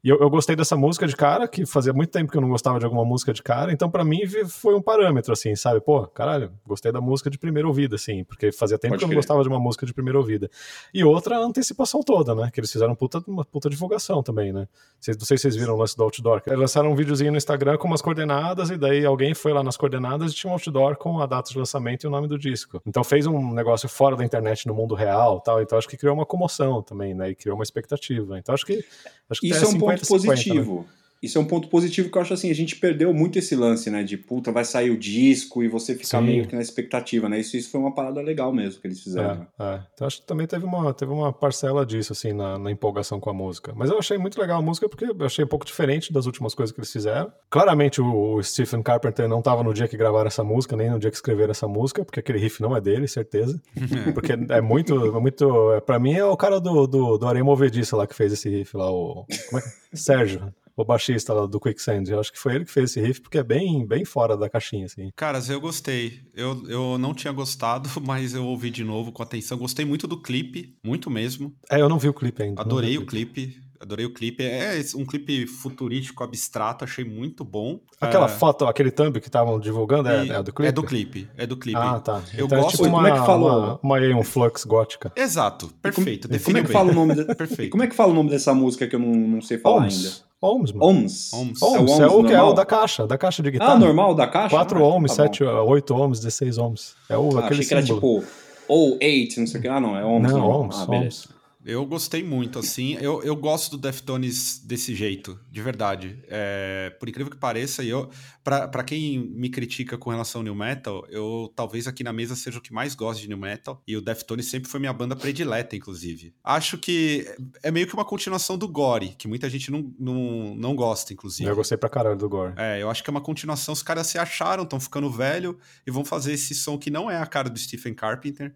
E eu, eu gostei dessa música de cara, que fazia muito tempo que eu não gostava de alguma música de cara, então pra mim foi um parâmetro, assim, sabe? Pô, caralho, gostei da música de primeira ouvida, assim, porque fazia tempo Pode que eu não crer. gostava de uma música de primeira ouvida. E outra, a antecipação toda, né? Que eles fizeram puta, uma puta divulgação também, né? Vocês- Não sei se vocês viram o lance do outdoor. Eles lançaram um videozinho no Instagram com umas coordenadas, e daí alguém foi lá nas coordenadas e tinha um outdoor com a data de lançamento e o nome do disco. Então fez um negócio fora da internet no mundo real tal. Então acho que criou uma comoção também, né? E criou uma expectativa. Então acho que. Acho que Isso é um ponto 50-50, né? Isso é um ponto positivo que eu acho assim, a gente perdeu muito esse lance, né? De puta, vai sair o disco e você ficar Sim. meio que na expectativa, né? Isso, isso foi uma parada legal mesmo que eles fizeram. É, é. Então acho que também teve uma, teve uma parcela disso, assim, na, na empolgação com a música. Mas eu achei muito legal a música porque eu achei um pouco diferente das últimas coisas que eles fizeram. Claramente o, o Stephen Carpenter não estava no dia que gravaram essa música, nem no dia que escreveram essa música, porque aquele riff não é dele, certeza. Porque é muito, é muito. é, Pra mim é o cara do, do, do Areia Movediça lá que fez esse riff lá, o. Como é que é? Sérgio. O baixista lá do Quicksand, eu acho que foi ele que fez esse riff, porque é bem, bem fora da caixinha, assim. Caras, eu gostei. Eu, eu não tinha gostado, mas eu ouvi de novo com atenção. Gostei muito do clipe, muito mesmo. É, eu não vi o clipe ainda. Adorei o clipe. Adorei o clipe. É um clipe futurístico, abstrato, achei muito bom. Aquela É, foto, aquele thumb que estavam divulgando é, é do clipe? É do clipe. É do clipe. Ah, tá. Eu Então é gosto. tipo uma, Como é que falou? uma, uma Flux gótica. Exato, perfeito. Como definiu é que fala o nome de... Perfeito. E como é que fala o nome dessa música que eu não, não sei falar ainda? Ohms. Ohms, mano. Ohms. Ohms. Ohms, é é o o, ohms que é o normal? da caixa, da caixa de guitarra. Ah, normal da caixa? 4 Ah, ohms, tá bom. 7, 8 ohms, 16 ohms. É o, Ah, aquele achei que era tipo ou 8, não sei o que. Ah, não, é ohms. Não, normal. ohms, ah, beleza. ohms. Eu gostei muito, assim. Eu, eu gosto do Deftones desse jeito, de verdade. É, por incrível que pareça, e eu, pra, pra quem me critica com relação ao New Metal, eu talvez aqui na mesa seja o que mais gosto de New Metal. E o Deftones sempre foi minha banda predileta, inclusive. Acho que é meio que uma continuação do Gore, que muita gente não, não, não gosta, inclusive. Eu gostei pra caralho do Gore. É, eu acho que é uma continuação. Os caras se acharam, estão ficando velho e vão fazer esse som que não é a cara do Stephen Carpenter.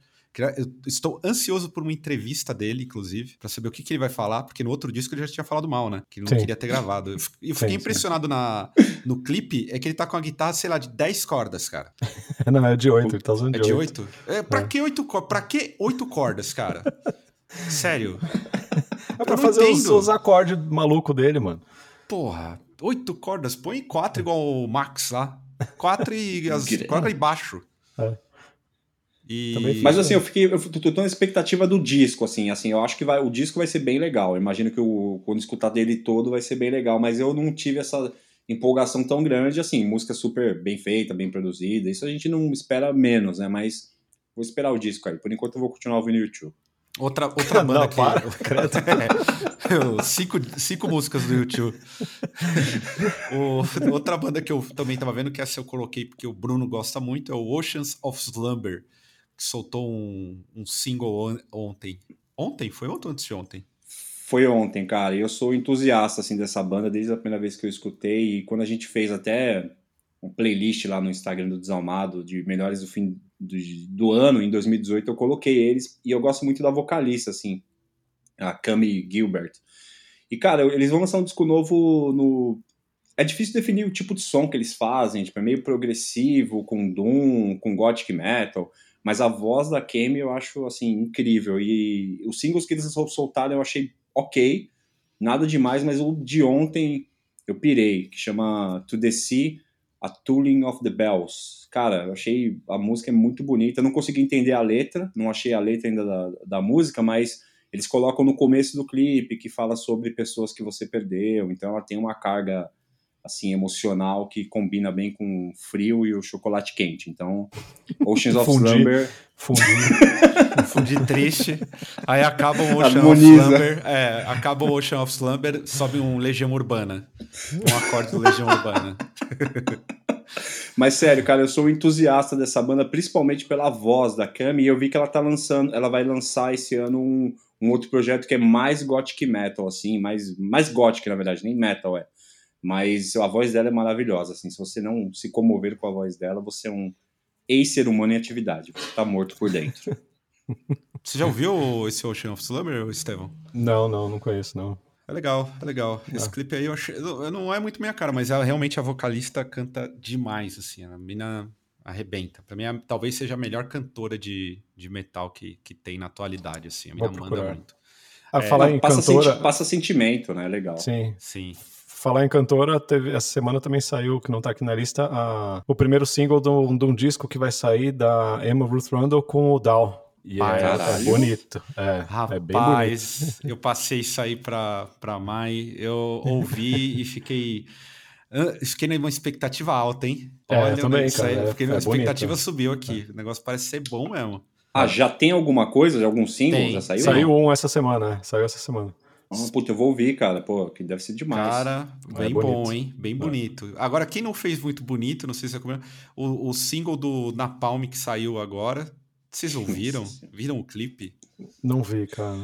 Eu estou ansioso por uma entrevista dele, inclusive, pra saber o que, que ele vai falar, porque no outro disco ele já tinha falado mal, né? Que ele não Sim. queria ter gravado. Eu E eu fiquei Sim, sim. impressionado na, no clipe, é que ele tá com a guitarra, sei lá, de 10 cordas, cara. Não, é de 8, ele tá usando É de de 8. 8? É, pra, que 8 co- pra que 8 cordas, cara? Sério? É pra fazer os, os acordes maluco dele, mano. Porra, 8 cordas? Põe 4 igual o Max lá. 4 e as cordas e baixo. É. E... Mas assim, eu fiquei. Eu tô, tô na expectativa do disco, assim, assim, eu acho que vai, o disco vai ser bem legal. Eu imagino que o, quando escutar dele todo vai ser bem legal, mas eu não tive essa empolgação tão grande, assim, música super bem feita, bem produzida. Isso a gente não espera menos, né? Mas vou esperar o disco aí. Por enquanto eu vou continuar ouvindo o YouTube. Outra, outra banda Não, que. para, É, eu- cinco, cinco músicas do YouTube. O- outra banda que eu também tava vendo, que essa eu coloquei porque o Bruno gosta muito, é o Oceans of Slumber, que soltou um, um single on- ontem. Ontem? Foi ontem ou antes de ontem? Foi ontem, cara. Eu sou entusiasta assim dessa banda desde a primeira vez que eu escutei. E quando a gente fez até um playlist lá no Instagram do Desalmado de melhores do fim do, do ano, em 2018, eu coloquei eles. E eu gosto muito da vocalista, assim, a Cami Gilbert. E, cara, eles vão lançar um disco novo no. É difícil definir o tipo de som que eles fazem, tipo, é meio progressivo, com Doom, com Gothic Metal. Mas a voz da Kemi eu acho, assim, incrível. E os singles que eles sol- soltaram eu achei ok, nada demais, mas o de ontem eu pirei, que chama To The Sea, A Tooling of the Bells. Cara, eu achei a música é muito bonita. Eu não consegui entender a letra, não achei a letra ainda da, da música, mas eles colocam no começo do clipe que fala sobre pessoas que você perdeu. Então ela tem uma carga assim emocional que combina bem com o frio e o chocolate quente. Então, Oceans of Fundi. Slumber Fundinho. Fundi triste. Aí acaba o Ocean Harmoniza. of Slumber. É, acaba o Ocean of Slumber, sobe um Legião Urbana. Um acorde do Legião Urbana. Mas sério, cara, eu sou um entusiasta dessa banda, principalmente pela voz da Cami, e eu vi que ela tá lançando, ela vai lançar esse ano um, um outro projeto que é mais gothic metal, assim, mais, mais gothic, na verdade, nem metal é. Mas a voz dela é maravilhosa, assim, se você não se comover com a voz dela, você é um ex-ser humano em atividade, você tá morto por dentro. Você já ouviu esse Ocean of Slumber, Estevão? Não, não, não conheço, não. É legal, é legal. Esse Ah. clipe aí eu achei. Não é muito minha cara, mas ela, realmente a vocalista canta demais, assim. A mina arrebenta. Pra mim, é- talvez seja a melhor cantora de, de metal que, que tem na atualidade, assim. A mina manda muito. Ah, É, falar Não, em passa, cantora. senti- passa sentimento, né? Legal. Sim. Sim. Falar em cantora, teve, essa semana também saiu, que não tá aqui na lista, a- o primeiro single de um, de um disco que vai sair da Emma Ruth Rundle com o Dow. E é, é bonito. É, é bem bonito. Rapaz, eu passei isso aí pra, pra Mai, eu ouvi e fiquei. Fiquei numa expectativa alta, hein? É, eu também, isso aí, cara, é- fiquei é numa bonito. expectativa subiu aqui. O negócio parece ser bom mesmo. Ah, já tem alguma coisa? Algum single? Tem. Já saiu? Saiu um essa semana, é, saiu essa semana. Ah, puta, eu vou ouvir, cara. Pô, que deve ser demais. Cara, bem É bom, hein? Bem bonito. Agora, quem não fez muito bonito, não sei se é como... o, o single do Napalm que saiu agora. Vocês ouviram? Viram o clipe? Não vi, cara.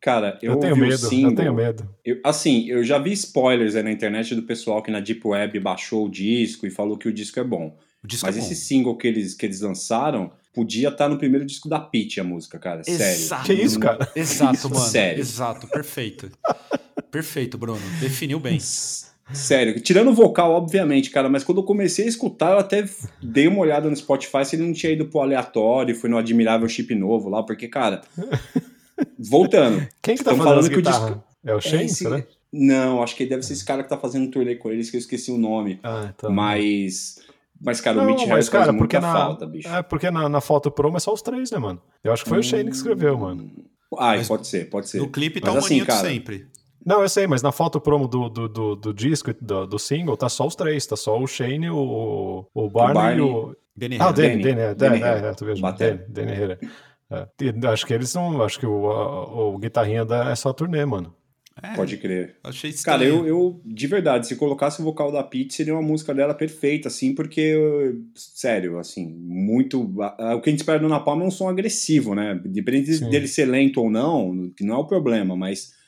Cara, eu, Eu, tenho ouvi o medo, single. eu tenho medo. Eu- assim, eu já vi spoilers aí na internet do pessoal que na Deep Web baixou o disco e falou que o disco é bom. O disco Mas é bom. esse single que eles, que eles lançaram podia estar no primeiro disco da Pitty, a música, cara. Sério. Exato. Que isso, cara? Exato, mano. Sério. Exato, perfeito. perfeito, Bruno. Definiu bem. Sério, tirando o vocal, obviamente, cara, mas quando eu comecei a escutar, eu até dei uma olhada no Spotify se ele não tinha ido pro aleatório, foi no Admirável Chip Novo lá, porque, cara, voltando, Quem que tá fazendo as falando que o disco- É o Shane, esse- né? Não, acho que deve ser esse cara que tá fazendo um turnê com eles, que eu esqueci o nome. Ah, então. Mas. Mas, cara, o Não, Mitch mas, Harris cara, faz porque muita na, falta, bicho. É, porque na, na foto promo é só os três, né, mano? Eu acho que foi o Shane que escreveu, mano. Ah, pode ser, pode ser. No clipe tá Mas o assim, maninho de cara, sempre. Não, eu sei, mas na foto promo do, do, do, do disco, do, do single, tá só os três. Tá só o Shane, o, o Barney, Barney. e o. Danny Ah, o. Danny, Danny. Danny, Danny é, é, tu vejo. Danny, Danny Herrera. É. Acho que eles não. Acho que o, a- o guitarrinha da, é só turnê, mano. É, Pode crer. Achei Cara, estranho. eu, eu, de verdade, se colocasse o vocal da Pete, seria uma música dela perfeita, assim, porque, sério, assim, muito. O que a gente espera do Napalm é um som agressivo, né? Depende Sim. dele ser lento ou não, que não é o problema, mas.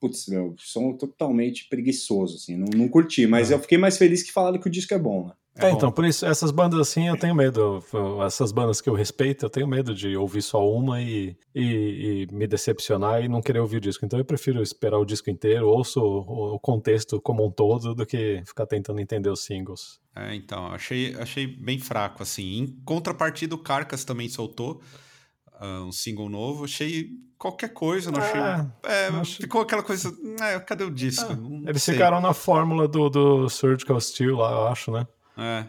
Putz, meu, som totalmente preguiçoso, assim, não, não curti, mas Ah. eu fiquei mais feliz que falaram que o disco é bom, né? É, então, por isso, essas bandas assim eu tenho medo. Essas bandas que eu respeito, eu tenho medo de ouvir só uma e, e, e me decepcionar e não querer ouvir o disco. Então eu prefiro esperar o disco inteiro, ouço o, o contexto como um todo, do que ficar tentando entender os singles. É, então, achei, achei bem fraco, assim. Em contrapartida, o Carcas também soltou ah, um single novo. Achei qualquer coisa, não achei. Ah, É, achei- ficou aquela coisa. É, cadê o disco? Ah, Eles sei. ficaram na fórmula do, do Surgical Steel lá, eu acho, né? É.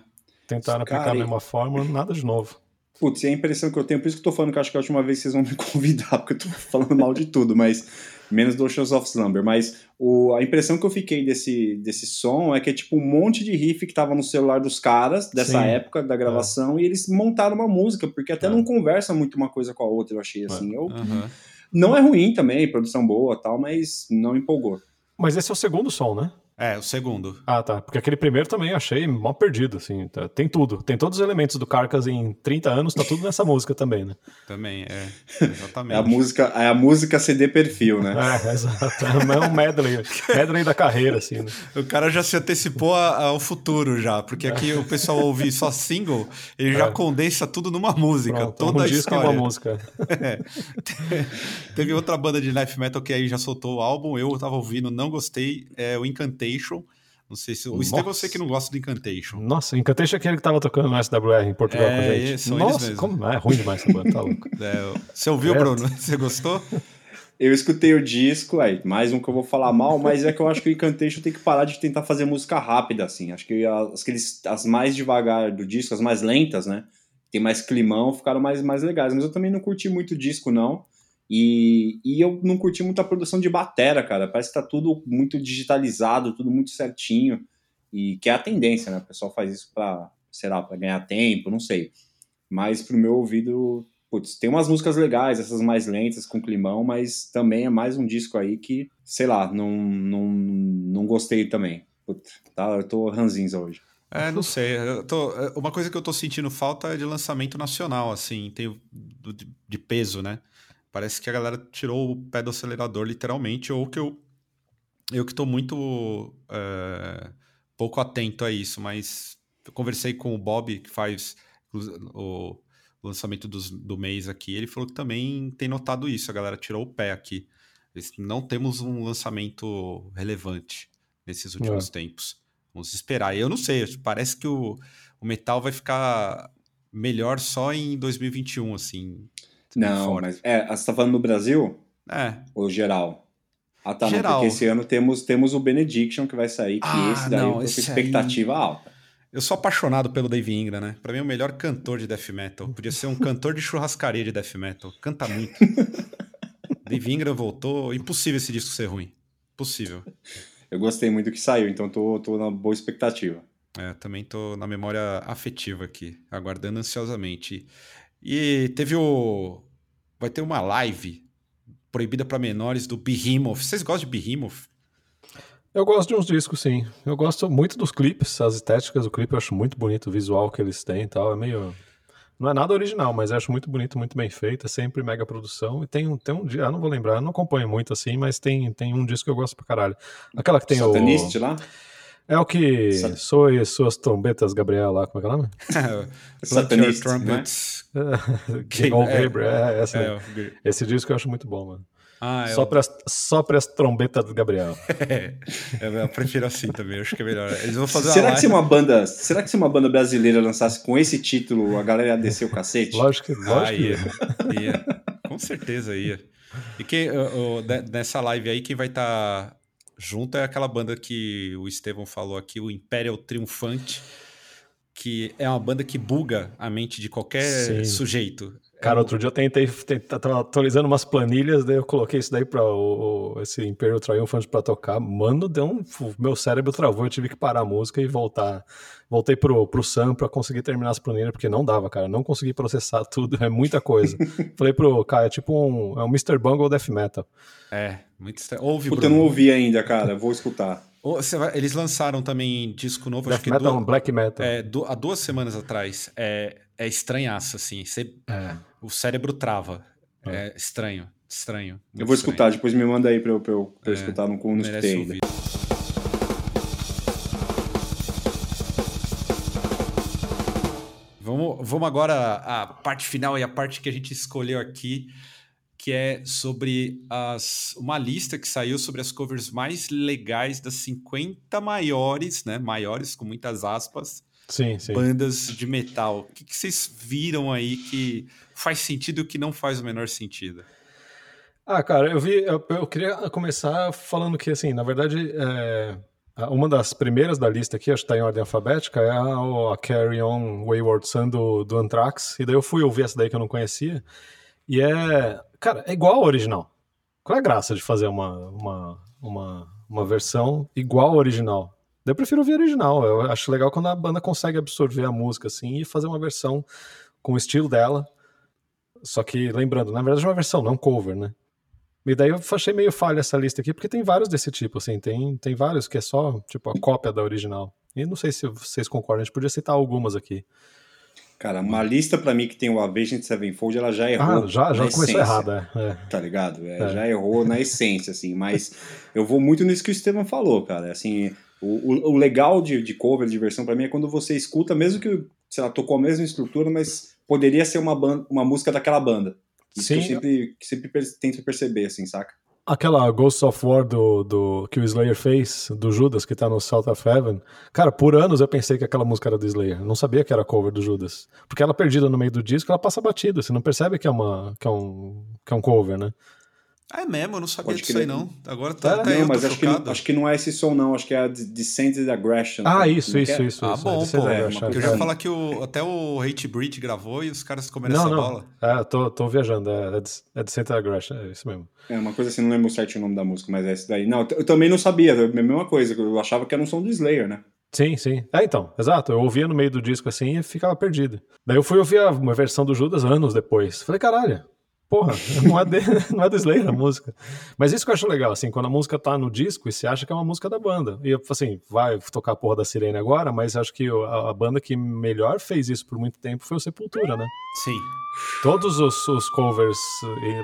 Tentaram Cara, aplicar a e- mesma fórmula, nada de novo. Putz, é a impressão que eu tenho, por isso que eu tô falando que eu acho que é a última vez que vocês vão me convidar, porque eu tô falando mal de tudo, mas menos do Oceans of Slumber, mas o, a impressão que eu fiquei desse, desse som é que é tipo um monte de riff que tava no celular dos caras dessa Sim. época da gravação e eles montaram uma música, porque até É. não conversa muito uma coisa com a outra, eu achei assim. Eu, aham. não é ruim também, produção boa tal, mas não empolgou. Mas esse é o segundo som, né? É, o segundo. Ah, tá. Porque aquele primeiro também eu achei mal perdido, assim. tá- Tem tudo. Tem todos os elementos do Carcas em 30 anos, tá tudo nessa música também, né? Também, é. É Exatamente. a música, é a música CD perfil, né? É, exato. É um medley. medley da carreira, assim, né? O cara já se antecipou ao futuro já, porque aqui o pessoal ouvir só single, ele já É. condensa tudo numa música, Pronto, toda um a disco e história. uma música. Teve outra banda de death metal que aí já soltou o álbum, eu tava ouvindo, não gostei, é o Incantation. Não sei se. O Estevão sei que não gosta do Incantation. Nossa, Incantation é aquele que tava tocando no SWR em Portugal É, com a gente. esse, são Nossa, como é ruim demais essa banda, tá louco. É, você ouviu. Bruno? Você gostou? Eu escutei o disco, aí, mais um que eu vou falar mal, mas é que eu acho que o Incantation tem que parar de tentar fazer música rápida, assim. Acho que as, aqueles, as mais devagar do disco, as mais lentas, né? Tem mais climão, ficaram mais, mais legais. Mas eu também não curti muito o disco, não. E, e eu não curti muito a produção de batera, cara. Parece que tá tudo muito digitalizado, tudo muito certinho. E que é a tendência, né? O pessoal faz isso pra, sei lá, pra ganhar tempo, não sei. Mas pro meu ouvido, putz, tem umas músicas legais, essas mais lentas, com climão, mas também é mais um disco aí que, sei lá, não, não, não gostei também. Putz, tá, eu tô ranzinza hoje. É, não sei. Tô- é, uma coisa que eu tô sentindo falta é de lançamento nacional, assim, tem de, de peso, né? Parece que a galera tirou o pé do acelerador, literalmente, ou que eu. Eu que tô muito é, pouco atento a isso, mas eu conversei com o Bob, que faz o, lançamento dos- do mês aqui, ele falou que também tem notado isso, a galera tirou o pé aqui. Não temos um lançamento relevante nesses últimos tempos. Vamos esperar. Eu não sei, parece que o, o metal vai ficar melhor só em 2021, assim. Não, fora. mas. É, você tá falando no Brasil É, ou geral? Ah, tá, Geral. não, porque esse ano temos, temos o Benediction que vai sair, que Ah, esse daí não, eu tô com esse expectativa alta. eu sou apaixonado pelo Dave Ingram, né? Pra mim é o melhor cantor de death metal. Podia ser um cantor de churrascaria de death metal. Canta muito. Dave Ingram voltou. Impossível esse disco ser ruim. Impossível. Eu gostei muito do que saiu, então tô, tô na boa expectativa. É, também tô na memória afetiva aqui, aguardando ansiosamente. E teve o. Vai ter uma live proibida para menores do Behemoth. Vocês gostam de Behemoth? Eu gosto de uns discos, sim. Eu gosto muito dos clipes, as estéticas do clipe eu acho muito bonito, o visual que eles têm e tal. É meio. Não é nada original, mas eu acho muito bonito, muito bem feito. É sempre mega produção. E tem, um- tem um dia, eu não vou lembrar, eu não acompanho muito assim, mas tem, tem um disco que eu gosto pra caralho. Aquela que tem Satanist o. lá? É o que. Sat- Soe suas trombetas, Gabriel, lá, como é que é o nome? Satanist, né? Trumpets. King é, Gabriel, é, essa É, daí. o- Esse disco eu acho muito bom, mano. ah, é, Só o- para sopra as trombetas do Gabriel. é, eu prefiro assim também, eu acho que é melhor. Eles vão fazer Será que se uma banda, será que se uma banda brasileira lançasse com esse título, a galera ia descer o cacete? Lógico que. Ah, Lógico que ia, ia. Com certeza ia. E quem, uh, uh, nessa live aí, quem vai estar tá junto é aquela banda que o Estevão falou aqui, o Imperial Triunfante, que é uma banda que buga a mente de qualquer Sim. sujeito. Cara, outro dia eu tentei, tentei tava atualizando umas planilhas, daí eu coloquei isso daí para esse Imperial Triumphant para tocar. Mano, deu um, meu cérebro travou, eu tive que parar a música e voltar. Voltei pro, pro Sam para conseguir terminar as planilhas, porque não dava, cara. Não consegui processar tudo, é muita coisa. Falei pro cara, é tipo um, é um Mr. Bungle Death Metal. É, muito Ouve, Puta, Bruno. eu não ouvi ainda, cara. Vou escutar. Vai, eles lançaram também disco novo, Death acho que metal, duas, black metal. É, du, há duas semanas atrás. É, é estranhaço, assim. Você, é. O cérebro trava. É, é estranho, estranho. Eu vou escutar, depois me manda aí pra eu, pra eu, pra eu é, escutar, não, não escutei ainda. Vamos, vamos agora à parte final e a parte que a gente escolheu aqui, que é sobre as, uma lista que saiu sobre as covers mais legais das 50 maiores, né? Maiores com muitas aspas, sim, sim. bandas de metal. O que, que vocês viram aí que faz sentido e o que não faz o menor sentido? Ah, cara, eu vi. Eu, eu queria começar falando que, assim, na verdade, é, uma das primeiras da lista aqui, acho que tá em ordem alfabética, é a, a Carry On Wayward Sun do, do Anthrax. E daí eu fui ouvir essa daí que eu não conhecia. E é. Cara, é igual ao original. Qual é a graça de fazer uma, uma, uma, uma versão igual ao original? Eu prefiro ouvir original. Eu acho legal quando a banda consegue absorver a música assim e fazer uma versão com o estilo dela. Só que, lembrando, na verdade é uma versão, não um cover, né? E daí eu achei meio falha essa lista aqui, porque tem vários desse tipo, assim, tem, tem vários que é só, tipo, a cópia da original. E não sei se vocês concordam, a gente podia citar algumas aqui. Cara, uma lista para mim que tem o Avenged Sevenfold, ela já errou. Ah, já, já começou errada. É, é. Tá ligado? É, é. Já errou na essência, assim. Mas eu vou muito nisso que o Estevam falou, cara. Assim, o, o, legal de, de cover, de versão, para mim, é quando você escuta, mesmo que, sei lá, tocou a mesma estrutura, mas poderia ser uma, banda, uma música daquela banda. Isso Sim. que eu sempre, sempre tento perceber, assim, saca? Aquela Ghost of War do, do, que o Slayer fez, do Judas, que tá no South of Heaven. Cara, por anos eu pensei que aquela música era do Slayer. Eu não sabia que era cover do Judas. Porque ela perdida no meio do disco, ela passa batida. Você não percebe que é, uma, que é, um, que é um cover, né? Ah, é mesmo? Eu não sabia disso aí, não. Agora tá, é, tá não, mas acho que, acho que não é esse som, não. Acho que é a Descended Aggression. Ah, isso, isso, é? isso. Ah, isso, bom, pô. É, eu já ia falar que o, até o Hate Breed gravou e os caras comeram não, essa não. bola. É, tô, tô viajando. É, é Descended Aggression, é isso mesmo. É uma coisa assim, não lembro certo o nome da música, mas é esse daí. Não, eu também não sabia. É a mesma coisa. Eu achava que era um som do Slayer, né? Sim, sim. É, então, exato. Eu ouvia no meio do disco assim e ficava perdido. Daí eu fui ouvir uma versão do Judas anos depois. Falei, caralho, porra, não é, de, não é do Slayer a música. Mas isso que eu acho legal, assim, quando a música tá no disco e você acha que é uma música da banda. E assim, vai tocar a porra da sirene agora, mas acho que a, a banda que melhor fez isso por muito tempo foi o Sepultura, né? Sim. Todos os, os covers,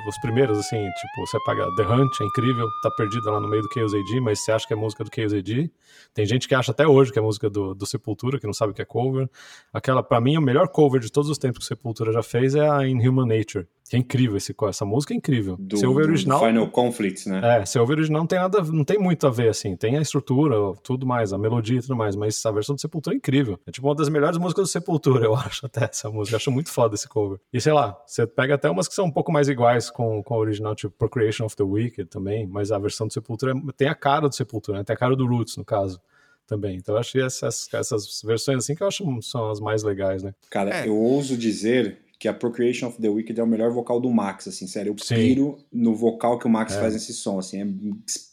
os primeiros, assim, tipo, você paga The Hunt, é incrível, tá perdida lá no meio do Chaos AD, mas você acha que é música do Chaos AD. Tem gente que acha até hoje que é música do, do Sepultura, que não sabe o que é cover. Aquela, para mim, o melhor cover de todos os tempos que o Sepultura já fez é a In Human Nature. Que é incrível esse, essa música é incrível. Do, se ouvir original. Final Conflict, né? É, se ouvir original não tem nada, não tem muito a ver, assim. Tem a estrutura, tudo mais, a melodia e tudo mais, mas a versão do Sepultura é incrível. É tipo uma das melhores músicas do Sepultura, eu acho, até essa música. Eu acho muito foda esse cover. E sei lá, você pega até umas que são um pouco mais iguais com, com a original, tipo Procreation of the Wicked também, mas a versão do Sepultura é, tem a cara do Sepultura, né? Tem a cara do Roots, no caso também. Então eu achei essas, essas versões assim que eu acho são as mais legais, né? Cara, é. eu ouso dizer que a Procreation of the Wicked é o melhor vocal do Max, assim, sério. Eu Sim. piro no vocal que o Max é. faz nesse som, assim, é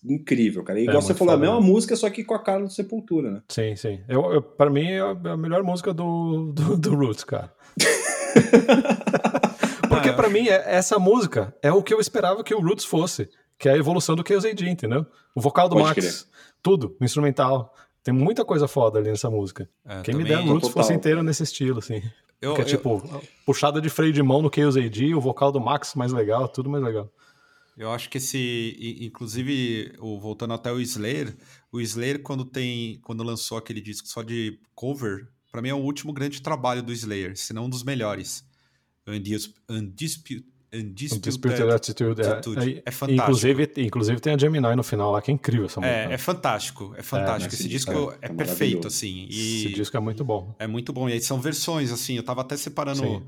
incrível, cara. E igual é, você falou, a mesma música, só que com a cara do Sepultura, né? Sim, sim. Eu, eu, pra mim é a melhor música do, do, do Roots, cara. Porque para mim, é, essa música é o que eu esperava que o Roots fosse, que é a evolução do Chaos AD, entendeu? O vocal do Pode Max, querer. tudo, o instrumental. Tem muita coisa foda ali nessa música. É, Quem me dera o Roots fosse inteiro nesse estilo, assim. Eu, que é tipo, eu... puxada de freio de mão no Chaos AD, o vocal do Max mais legal, tudo mais legal. Eu acho que esse, inclusive, voltando até o Slayer, o Slayer quando tem, quando lançou aquele disco só de cover, para mim é o último grande trabalho do Slayer, se não um dos melhores. Undisputed Undisputed Attitude. É, é, é, fantástico. Inclusive, inclusive tem a Gemini no final lá, que é incrível essa música. É, é fantástico, é fantástico. É, esse, esse, disco é, é perfeito, assim. E esse disco é muito bom. É muito bom. E aí são versões, assim, eu tava até separando Sim.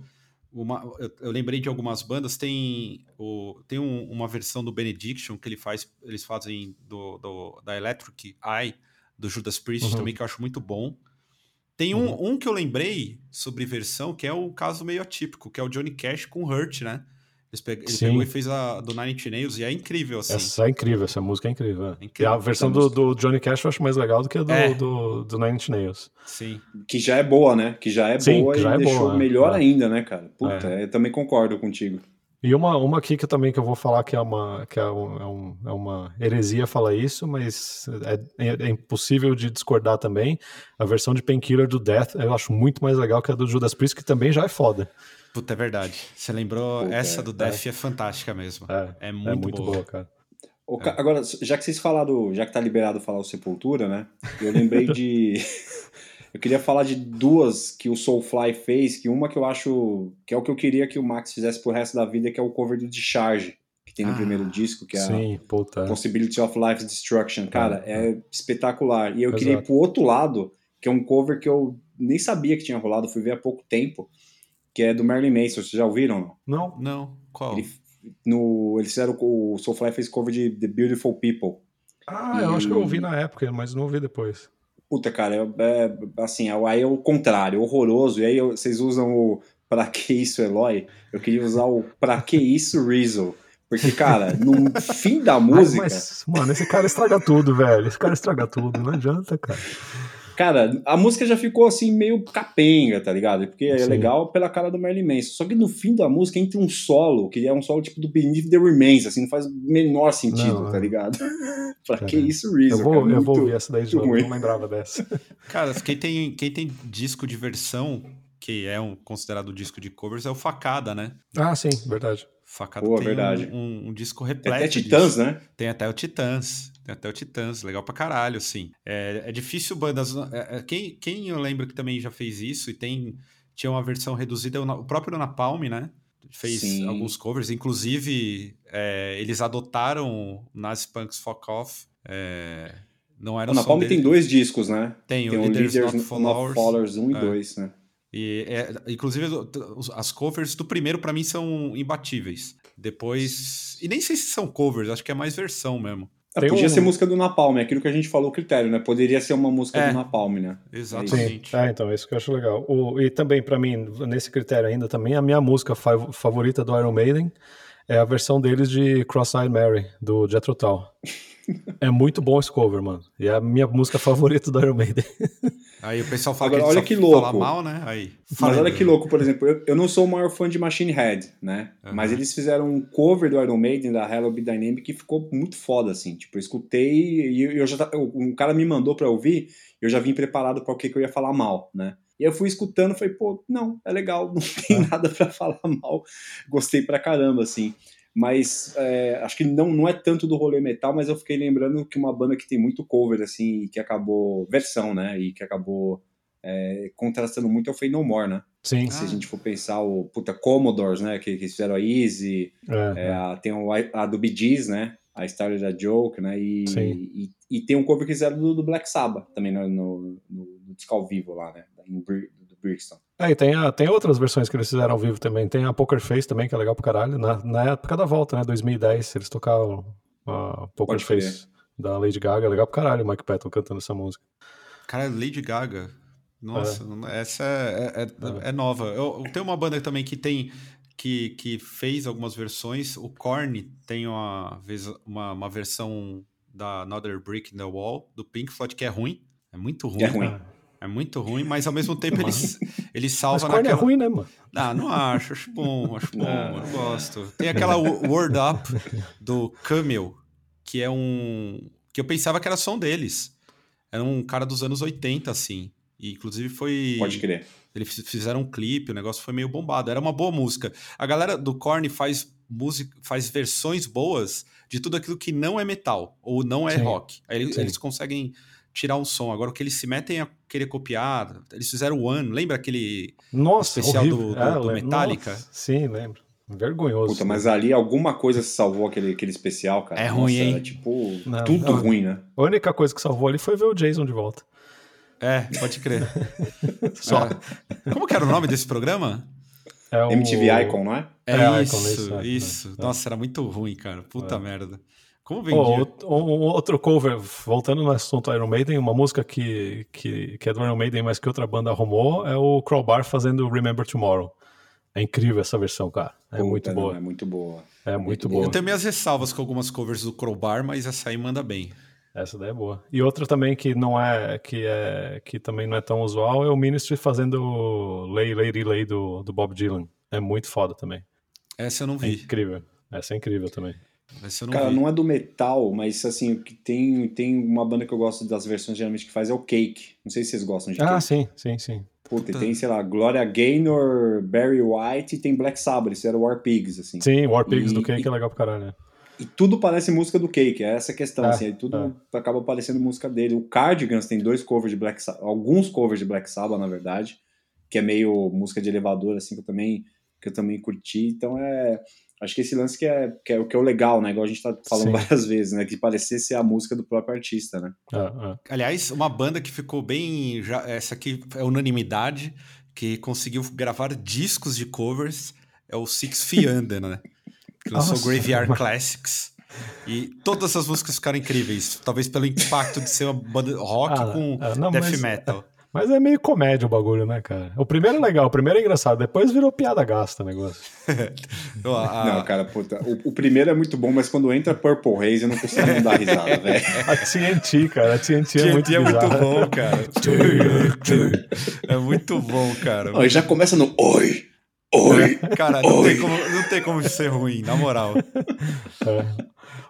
uma, eu, eu, lembrei de algumas bandas, tem, o, tem um, uma versão do Benediction que ele faz, eles fazem do, do da Electric Eye, do Judas Priest uhum. também, que eu acho muito bom. Tem um, uhum. um que eu lembrei sobre versão, que é o caso meio atípico, que é o Johnny Cash com Hurt, né? Ele, pegou, ele pegou e fez a do Nine Inch Nails e é incrível, assim. Essa é incrível, essa música é incrível. É. incrível. E a versão do, do, Johnny Cash eu acho mais legal do que a do, é. do, do, Nine Inch Nails. Sim. Que já é boa, né? Que já é Sim, boa e já é deixou boa, é. melhor é. ainda, né, cara? Puta, é. eu também concordo contigo. E uma, uma aqui que eu também que eu vou falar que é uma, que é, um, é, um, é uma heresia falar isso, mas é, é, é, impossível de discordar também. A versão de Painkiller do Death eu acho muito mais legal que a do Judas Priest, que também já é foda. Puta, é verdade. Você lembrou, Puta, essa do Death é. é, fantástica mesmo. É, é muito, é muito boa. boa cara. Agora, já que vocês falaram, já que tá liberado falar o Sepultura, né? Eu lembrei de. eu queria falar de duas que o Soulfly fez, que uma que eu acho que é o que eu queria que o Max fizesse pro resto da vida, que é o cover do Discharge, que tem no ah, primeiro disco, que é sim, a puta. Possibility of Life Destruction. Cara, é, é espetacular. E eu Exato. queria ir pro outro lado, que é um cover que eu nem sabia que tinha rolado, fui ver há pouco tempo que é do Marilyn Manson. Vocês já ouviram? Não, não. Qual? Ele, no, eles fizeram o Soulfly fez cover de The Beautiful People. Ah, e... eu acho que eu ouvi na época, mas não ouvi depois. Puta, cara, é, é assim, aí é o contrário, horroroso. E aí vocês usam o Pra que isso, Eloy? Eu queria usar o Pra que isso, Rizzo. Porque, cara, no fim da música. Ai, mas, mano, esse cara estraga tudo, velho. Esse cara estraga tudo, não adianta, cara. Cara, a música já ficou assim meio capenga, tá ligado? Porque é Sim. é legal pela cara do Marilyn Manson. Só que no fim da música entra um solo, que é um solo tipo do Beneath the Remains, assim, não faz o menor sentido, não, tá é. ligado? pra que isso, Reason? Eu vou, cara, eu vou ouvir essa daí de novo, não lembrava dessa. Cara, quem tem, quem tem disco de versão, que é um considerado disco de covers, é o Facada, né? Ah, sim, verdade. Facada Pô, tem verdade. Um, um, um, disco repleto. Tem até Titãs, disso. né? Tem até o Titãs. Tem até o Titãs, legal pra caralho, assim. É, é difícil bandas. É, é, quem, quem eu lembro que também já fez isso e tem. Tinha uma versão reduzida, o próprio Napalm, né? Fez Sim. alguns covers, inclusive é, eles adotaram Nazi Punks Fuck Off. É, não era o Napalm tem dois discos, né? Tem, tem o Leaders, Leaders Not, Followers, Followers 1 e 2, é. né? E, é, inclusive, as covers do primeiro, para mim, são imbatíveis. Depois. E nem sei se são covers, acho que é mais versão mesmo. É, podia um... ser música do Napalm, é aquilo que a gente falou o critério, né? Poderia ser uma música é, do Napalm, né? Exatamente. É, então, isso que eu acho legal. O, e também, para mim, nesse critério ainda, também, a minha música favorita do Iron Maiden é a versão deles de Cross-Eyed Mary, do Jethro Tull. é muito bom esse cover, mano. E é a minha música favorita do Iron Maiden. Aí o pessoal fala Agora, que olha que louco. mal, né? Aí, Mas olha que louco, por exemplo, eu, eu, não sou o maior fã de Machine Head, né? Uhum. Mas eles fizeram um cover do Iron Maiden, da Hello Be Dynamic, que ficou muito foda, assim. Tipo, eu escutei e eu já um cara me mandou pra ouvir, eu já vim preparado para o que, que eu ia falar mal, né? E eu fui escutando e falei, pô, não, é legal, não tem nada para falar mal. Gostei pra caramba, assim mas é, acho que não, não é tanto do rolê metal, mas eu fiquei lembrando que uma banda que tem muito cover, assim, que acabou, versão, né, e que acabou é, contrastando muito é o Fey No More, né? Sim. Se ah. a gente for pensar o, puta, Commodores, né, que, que fizeram a Easy, é, é, a, tem o, a do Bee Gees, né, a Story da Joke, né, e, e, e, tem um cover que fizeram do, do Black Sabbath também no, no, no, no disco ao vivo lá, né, em, Brixton. É, e tem, a, tem outras versões que eles fizeram ao vivo também. Tem a Poker Face também, que é legal pra caralho. Na, na época da volta, né? 2010, eles tocaram a Poker Face da Lady Gaga. É legal pra caralho o Mike Patton cantando essa música. Cara, Lady Gaga. Nossa, é. essa é, é, é, é nova. Eu, eu tenho uma banda também que tem. Que, que fez algumas versões. O Korn tem uma, uma, uma versão da Another Brick in the Wall, do Pink Floyd, que é ruim. É muito ruim. É ruim. É muito ruim, mas ao mesmo tempo ele, ele salva mas naquela... é ruim, né, mano? Ah, não acho, acho bom, acho bom, eu gosto. Tem aquela Word Up do Camel, que é um... que eu pensava que era som deles. Era um cara dos anos 80, assim. E inclusive foi... Pode crer. Eles fizeram um clipe, o negócio foi meio bombado. Era uma boa música. A galera do Korn faz música, faz versões boas de tudo aquilo que não é metal ou não é sim, rock. Aí eles, eles conseguem tirar um som. Agora, o que eles se metem a querer copiar, eles fizeram One, lembra aquele Nossa, especial do, do, é, do Metallica? Nossa, sim, lembro. Vergonhoso. Puta, mas ali alguma coisa salvou aquele, aquele especial, cara. É Nossa, ruim, hein? É, tipo, não, tudo não. ruim, né? A única coisa que salvou ali foi ver o Jason de volta. É, pode crer. Só. É. Como que era o nome desse programa? É o- MTV Icon, não é? É, É, isso, Icon, isso, isso. é. Nossa, era muito ruim, cara. Puta É. merda. Como vendia? out- um, um outro cover, voltando no assunto Iron Maiden, uma música que, que, que é do Iron Maiden, mas que outra banda arrumou, é o Crowbar fazendo Remember Tomorrow. É incrível essa versão, cara. É Puta, muito não, boa. É muito boa. É muito muito boa. Eu tenho minhas ressalvas com algumas covers do Crowbar, mas essa aí manda bem. Essa daí é boa. E outra também que não é que é que também não é tão usual é o Ministry fazendo Lay Lady Lay do, do Bob Dylan. É muito foda também. Essa eu não É vi. incrível. Essa é incrível também. Essa eu não Cara, vi. não é do metal, mas assim, o que tem, tem uma banda que eu gosto das versões geralmente que faz é o Cake. Não sei se vocês gostam de Ah, Cake. sim, sim, sim. Puta, e tem, sei lá, Gloria Gaynor, Barry White e tem Black Sabbath, isso era War Pigs, assim. Sim, War Pigs E- do Cake e- é legal pra caralho. né? E tudo parece música do Cake, é essa a questão, É, assim, aí tudo acaba parecendo música dele. O Cardigans tem dois covers de Black Sabbath, alguns covers de Black Sabbath, na verdade, que é meio música de elevador, assim, que eu também, que eu também curti. Então é. Acho que esse lance que é, que é o que é o legal, né? Igual a gente tá falando Sim. várias vezes, né? Que parecer ser a música do próprio artista, né? Ah, ah. Aliás, uma banda que ficou bem. Já, essa aqui é unanimidade, que conseguiu gravar discos de covers, é o Six Feet Under, né? Que lançou Nossa. Graveyard Classics. E todas as músicas ficaram incríveis. Talvez pelo impacto de ser uma banda rock Ah, com ah, não, death mas- metal. Mas é meio comédia o bagulho, né, cara? O primeiro é legal, o primeiro é engraçado, depois virou piada gasta o negócio. A- Não, cara, puta. O, o primeiro é muito bom, mas quando entra Purple Haze eu não consigo não dar risada, velho. A TNT, cara, a TNT é muito TNT é muito bom, cara. é muito bom, cara. Ó, e já começa no Oi! Oi! Cara, não tem, como, não tem como ser ruim, na moral. É.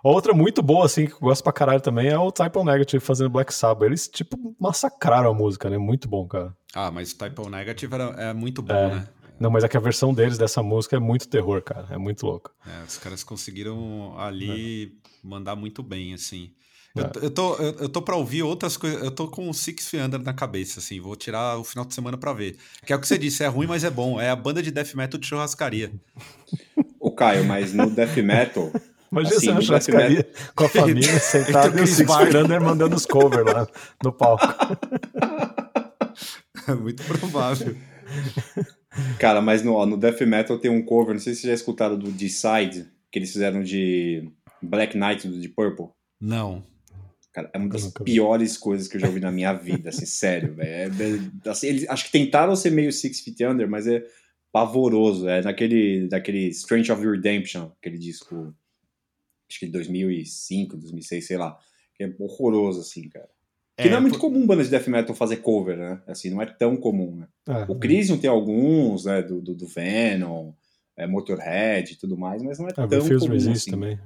Outra muito boa, assim, que eu gosto pra caralho também, é o Type O Negative fazendo Black Sabbath. Eles, tipo, massacraram a música, né? Muito bom, cara. Ah, mas o Type O Negative era, é muito bom, É. né? Não, mas é que a versão deles dessa música é muito terror, cara. É muito louco. É, os caras conseguiram ali mandar muito bem, assim. Eu, É. eu tô, eu, eu tô pra ouvir outras coisas. Eu tô com o Six Feet Under na cabeça, assim. Vou tirar o final de semana pra ver. Que é o que você disse, é ruim, mas é bom. É a banda de death metal de churrascaria. O Caio, mas no Death Metal. Imagina Assim, você na no churrascaria com a família sentada e o Chris Six. Firander mandando os covers lá no palco. É muito provável. Cara, mas no, ó, no Death Metal tem um cover, não sei se vocês já escutaram do Decide, que eles fizeram de Black Knight do de Purple. Não. Cara, é uma das vi. piores coisas que eu já ouvi na minha vida, assim, sério, velho. É, é, assim, eles, acho que tentaram ser meio Six Feet Under, mas é pavoroso. É naquele, daquele Strange of Redemption, aquele disco, acho que de 2005, 2006, sei lá. Que é horroroso, assim, cara. Que É, não é muito por- comum bandas de death metal fazer cover, né? Assim, não é tão comum, né? É, O Crisium tem alguns, né? Do, do, do Venom, é, Motorhead e tudo mais, mas não é a tão Refuse comum Resist assim. também.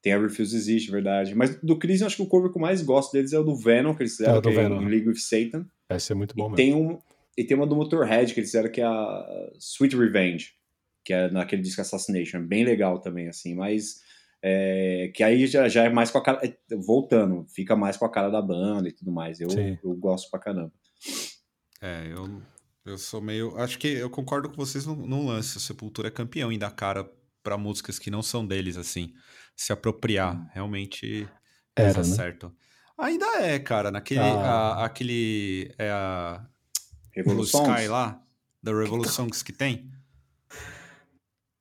Tem a Refuse Existe, verdade. Mas do Crisium, acho que o cover que eu mais gosto deles é o do Venom, que eles fizeram, É, do que é Venom. em League with Satan. Esse é muito bom E mesmo. tem, um, e tem uma do Motorhead, que eles fizeram, que é a Sweet Revenge, que é naquele disco Assassination. É bem legal também, assim, mas... é, que aí já, já é mais com a cara... é, Voltando, fica mais com a cara da banda e tudo mais. Eu, Sim. eu gosto pra caramba. É, eu, eu sou meio. Acho que eu concordo com vocês num, num lance. O Sepultura é campeão em dar cara pra músicas que não são deles, assim. Se apropriar. Realmente eles Era, né? acertam. Ainda é, cara. Naquele. Ah. a- aquele. É a. Revolução. Sky lá. Da Revolutions que tem.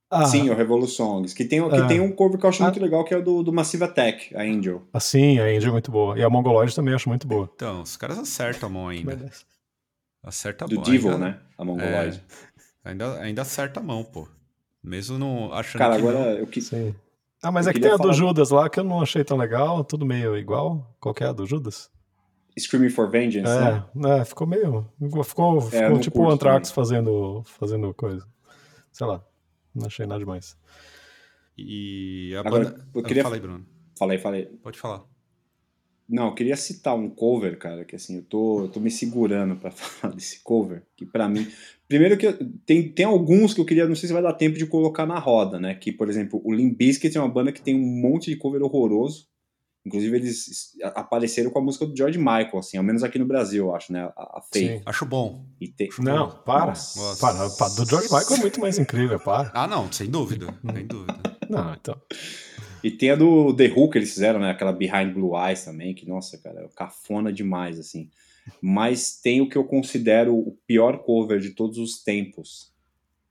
Ah, Sim, o Revolutions. Que tem, que É. tem um cover que eu acho Ah. muito legal, que é o do, do Massive Attack, a Angel. assim, a Angel é muito boa. E a Mongoloid também acho muito boa. Então, os caras acertam a mão ainda. Acerta a do mão. Devil, ainda, né? A Mongoloid. Ainda, ainda acerta a mão, pô. Mesmo não achando Cara, que não. agora eu que. Sim. Ah, mas Eu é que tem a do Judas lá que eu não achei tão legal, tudo meio igual. Qual que é a do Judas? Screaming for Vengeance, né? É, é, ficou meio. Ficou, ficou não tipo o Anthrax fazendo, fazendo coisa. Sei lá. Não achei nada demais. E a Agora, banda. eu queria- Falei, Bruno. Falei, falei. Pode falar. Não, eu queria citar um cover, cara, que assim, eu tô, eu tô me segurando pra falar desse cover, que pra mim. Primeiro que eu- tem, tem alguns que eu queria, não sei se vai dar tempo de colocar na roda, né? Que, por exemplo, o Limp Bizkit é uma banda que tem um monte de cover horroroso. Inclusive, eles apareceram com a música do George Michael, assim, ao menos aqui no Brasil, eu acho, né? A, a Faith. Sim. Acho bom. E tem, Não, para. Nossa. para. para. Do George Michael é muito mais incrível, para. Ah, não, sem dúvida. Sem dúvida. Não, então. E tem a do The Who que eles fizeram, né? Aquela Behind Blue Eyes também, que, nossa, cara, é cafona demais, assim. Mas tem o que eu considero o pior cover de todos os tempos,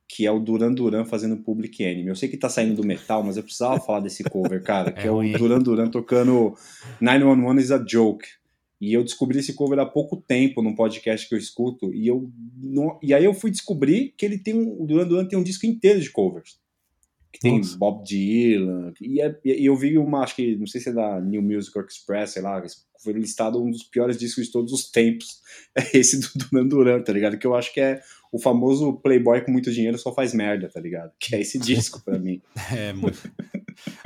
que é o Duran Duran fazendo Public Enemy. Eu sei que tá saindo do metal, mas eu precisava falar desse cover, cara, que é, É o. Duran Duran tocando 911 is a Joke. E eu descobri esse cover há pouco tempo num podcast que eu escuto, e eu não- e aí eu fui descobrir que ele tem um, o Duran Duran tem um disco inteiro de covers. Que tem Nossa. Bob Dylan, e, é- e eu vi uma, acho que, não sei se é da New Music Express, sei lá, foi listado um dos piores discos de todos os tempos. É esse do Duran Duran, tá ligado? Que eu acho que é o famoso playboy com muito dinheiro só faz merda, tá ligado? Que é esse disco pra mim. É, muito.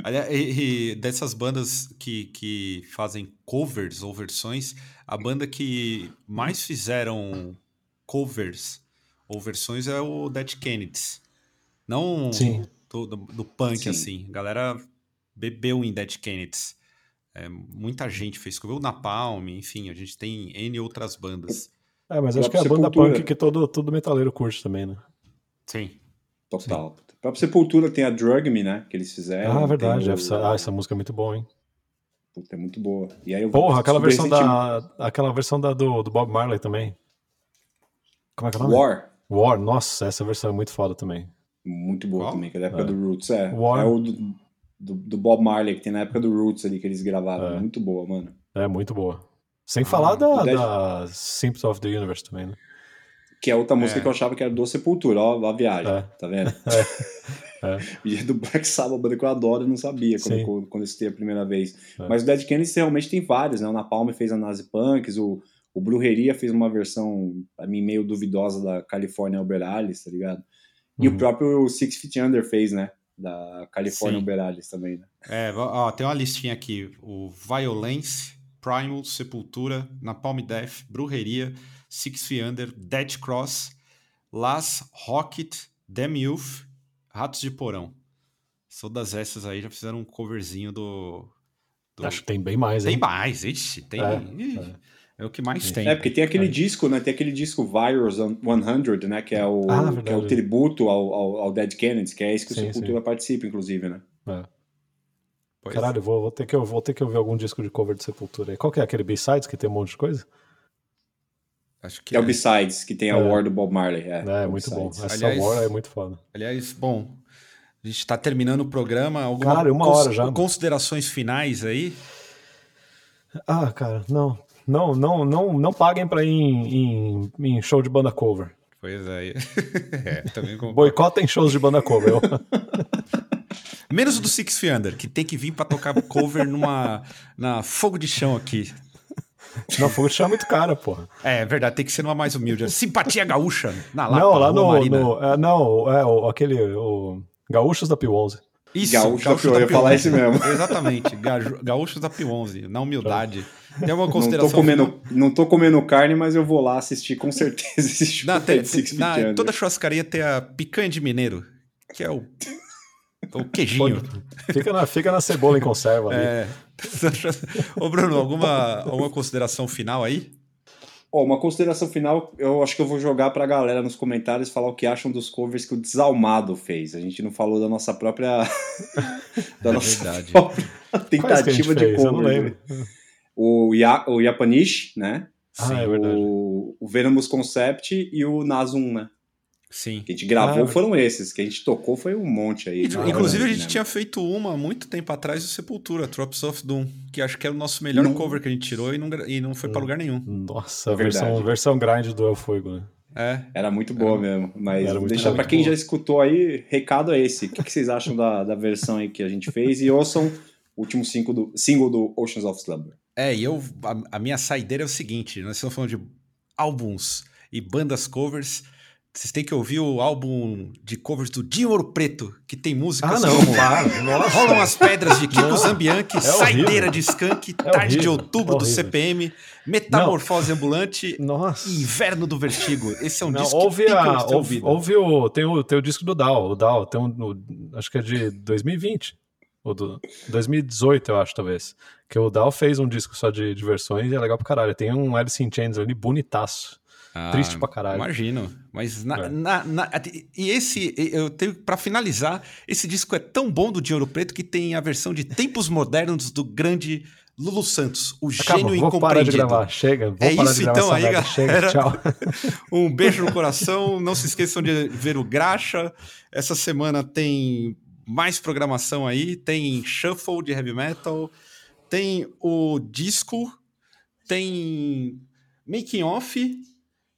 Aliás, e, e dessas bandas que, que fazem covers ou versões, a banda que mais fizeram covers ou versões é o Dead Kennedys. Não Sim. do, do, do punk, Sim. assim. A galera bebeu em Dead Kennedys. É, muita gente fez cover. O Napalm, enfim, a gente tem N outras bandas. É, mas acho que é a banda punk que todo, todo metaleiro curte também, né? Sim. Total. A própria Sepultura tem a Drug Me, né? Que eles fizeram. ah, verdade. o- Essa, ah, essa música é muito boa, hein? Puta, é muito boa. E aí eu Porra, aquela versão da. Aquela versão da, do, do Bob Marley também. Como é que é o nome? War. War, nossa, essa versão é muito foda também. Muito boa Qual? também, que é da época É. do Roots. É, War. é o do, do, do Bob Marley, que tem na época do Roots ali que eles gravaram. É. Muito boa, mano. É muito boa. Sem Ah, falar da, da Symptoms of the Universe também, né? Que é outra música É. que eu achava que era do Sepultura, ó, a viagem, É. tá vendo? É. E é do Black Sabbath, banda que eu adoro, eu não sabia quando, quando, quando eu citei a primeira vez. É. Mas o Dead Kennedys realmente tem vários, né? O Napalm fez a Nazi Punks, o, o Brujeria fez uma versão, pra mim, meio duvidosa da California Alberalis, tá ligado? E Uhum. o próprio Six Feet Under fez, né? Da California Sim. Alberalis também, né? É, ó, tem uma listinha aqui: o Violence, Primal, Sepultura, Napalm Death, Brujeria, Six Feet Under, Dead Cross, Las Rocket, Youth, Ratos de Porão. Todas essas aí já fizeram um coverzinho do. do- Acho que tem bem mais, Tem hein? mais, ixi, tem. É, ih, é. o que mais tem. É, porque tem aquele disco, né? Tem aquele disco Virus 100, né? Que é o, Ah, que é o tributo ao, ao, ao Dead Kennedys, que é esse que Sim, o Sepultura participa, inclusive, né? É. Pois Caralho, vou, vou, ter que, eu vou ter que ouvir algum disco de cover de Sepultura aí. Qual que é aquele B-Sides que tem um monte de coisa? Acho que Que é o Besides, que tem a É. War do Bob Marley. É, É, é muito bom. Essa Aliás- War é muito foda. Aliás, bom, a gente está terminando o programa. Alguma Caralho, uma hora já. Considerações finais aí? Ah, cara, não. Não, não, não, não paguem pra ir em, em, em show de banda cover. Pois é. é também. Boicotem shows de banda cover. Menos o do Six Feet Under, que tem que vir pra tocar cover numa na fogo de chão aqui. Não, fogo de chão é muito cara, porra. É verdade, tem que ser numa mais humilde. Simpatia gaúcha na Lapa, não, lá no. No- é, não, é o, aquele. O Gaúchos da Pio 11. Isso, Gaúcho da Pio- eu ia falar 11. mesmo. Exatamente, Gaúchos da Pio 11, na humildade. Tem alguma Não consideração? tô, comendo, não tô comendo carne, mas eu vou lá assistir com certeza esse show Na, tem- toda churrascaria tem a picanha de mineiro, que é o, o queijinho. Fica na, fica na cebola em conserva ali. É. Ô, Bruno, alguma, alguma consideração final aí? Ó, uma consideração final, eu acho que eu vou jogar pra galera nos comentários falar o que acham dos covers que o Desalmado fez. A gente não falou da nossa própria. da É nossa verdade. própria a tentativa de fez? Eu não cover. lembro. O, Ya, o Yapanish, né? Ah, é verdade. O, o Venomous Concept e o Nazum, né? Sim. Que a gente gravou Ah, foram esses. Que a gente tocou foi um monte aí. E, né? inclusive, a gente Né? tinha feito uma há muito tempo atrás do Sepultura, Drops of Doom, que acho que era o nosso melhor Não. cover que a gente tirou e não, e não foi pra lugar nenhum. Nossa, a Verdade. versão, versão grind do El Fuego, né? É. Era muito boa mesmo. Mas Era muito deixar muito quem boa. já escutou aí, recado é esse. O que, que vocês acham da, da versão aí que a gente fez? E ouçam o último single do, single do Oceans of Slumber. É, e eu, a, a minha saideira é o seguinte: nós estamos falando de álbuns e bandas covers. Vocês têm que ouvir o álbum de covers do Dinho Ouro Preto, que tem músicas Ah, não, como para. Nossa. Rolam as Pedras de Kiko Não, Zambianchi, é Saideira de Skunk, É Tarde de horrível, Outubro é do. CPM, Metamorfose Ambulante Nossa. e Inverno do Vertigo. Esse é um Não, disco ouve que a, ouve, ouve o, tem, o, tem o disco do Dow, o Dow, tem um, o- acho que é de 2020, ou do 2018, eu acho, talvez. Que o Dow fez um disco só de, de versões e é legal pra caralho. Tem um Alice in Chains ali bonitaço. Ah, Triste pra caralho. Imagino. Mas na, É. na- na- e esse, eu tenho para finalizar, esse disco é tão bom do Dinheiro Preto que tem a versão de Tempos Modernos do grande Lulu Santos, o Acabou, gênio vou parar de gravar, chega. Vou É parar isso de gravar então aí, galera. Chega, tchau. Um beijo no coração. Não se esqueçam de ver o Graxa. Essa semana tem mais programação aí. Tem Shuffle de Heavy Metal. Tem o disco. Tem Making Off.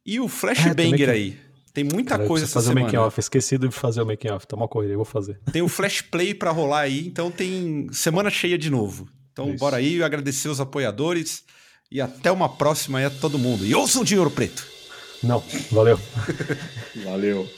E o É, Flashbanger making- aí. Tem muita Cara, coisa essa fazer o making semana. off. Esqueci de fazer o making off. Tá uma corrida, eu vou fazer. Tem o Flash Play pra rolar aí. Então tem semana cheia de novo. Então Isso. bora aí agradecer os apoiadores. E até uma próxima aí a todo mundo. E ouçam Dinheiro Preto. Não, valeu. Valeu.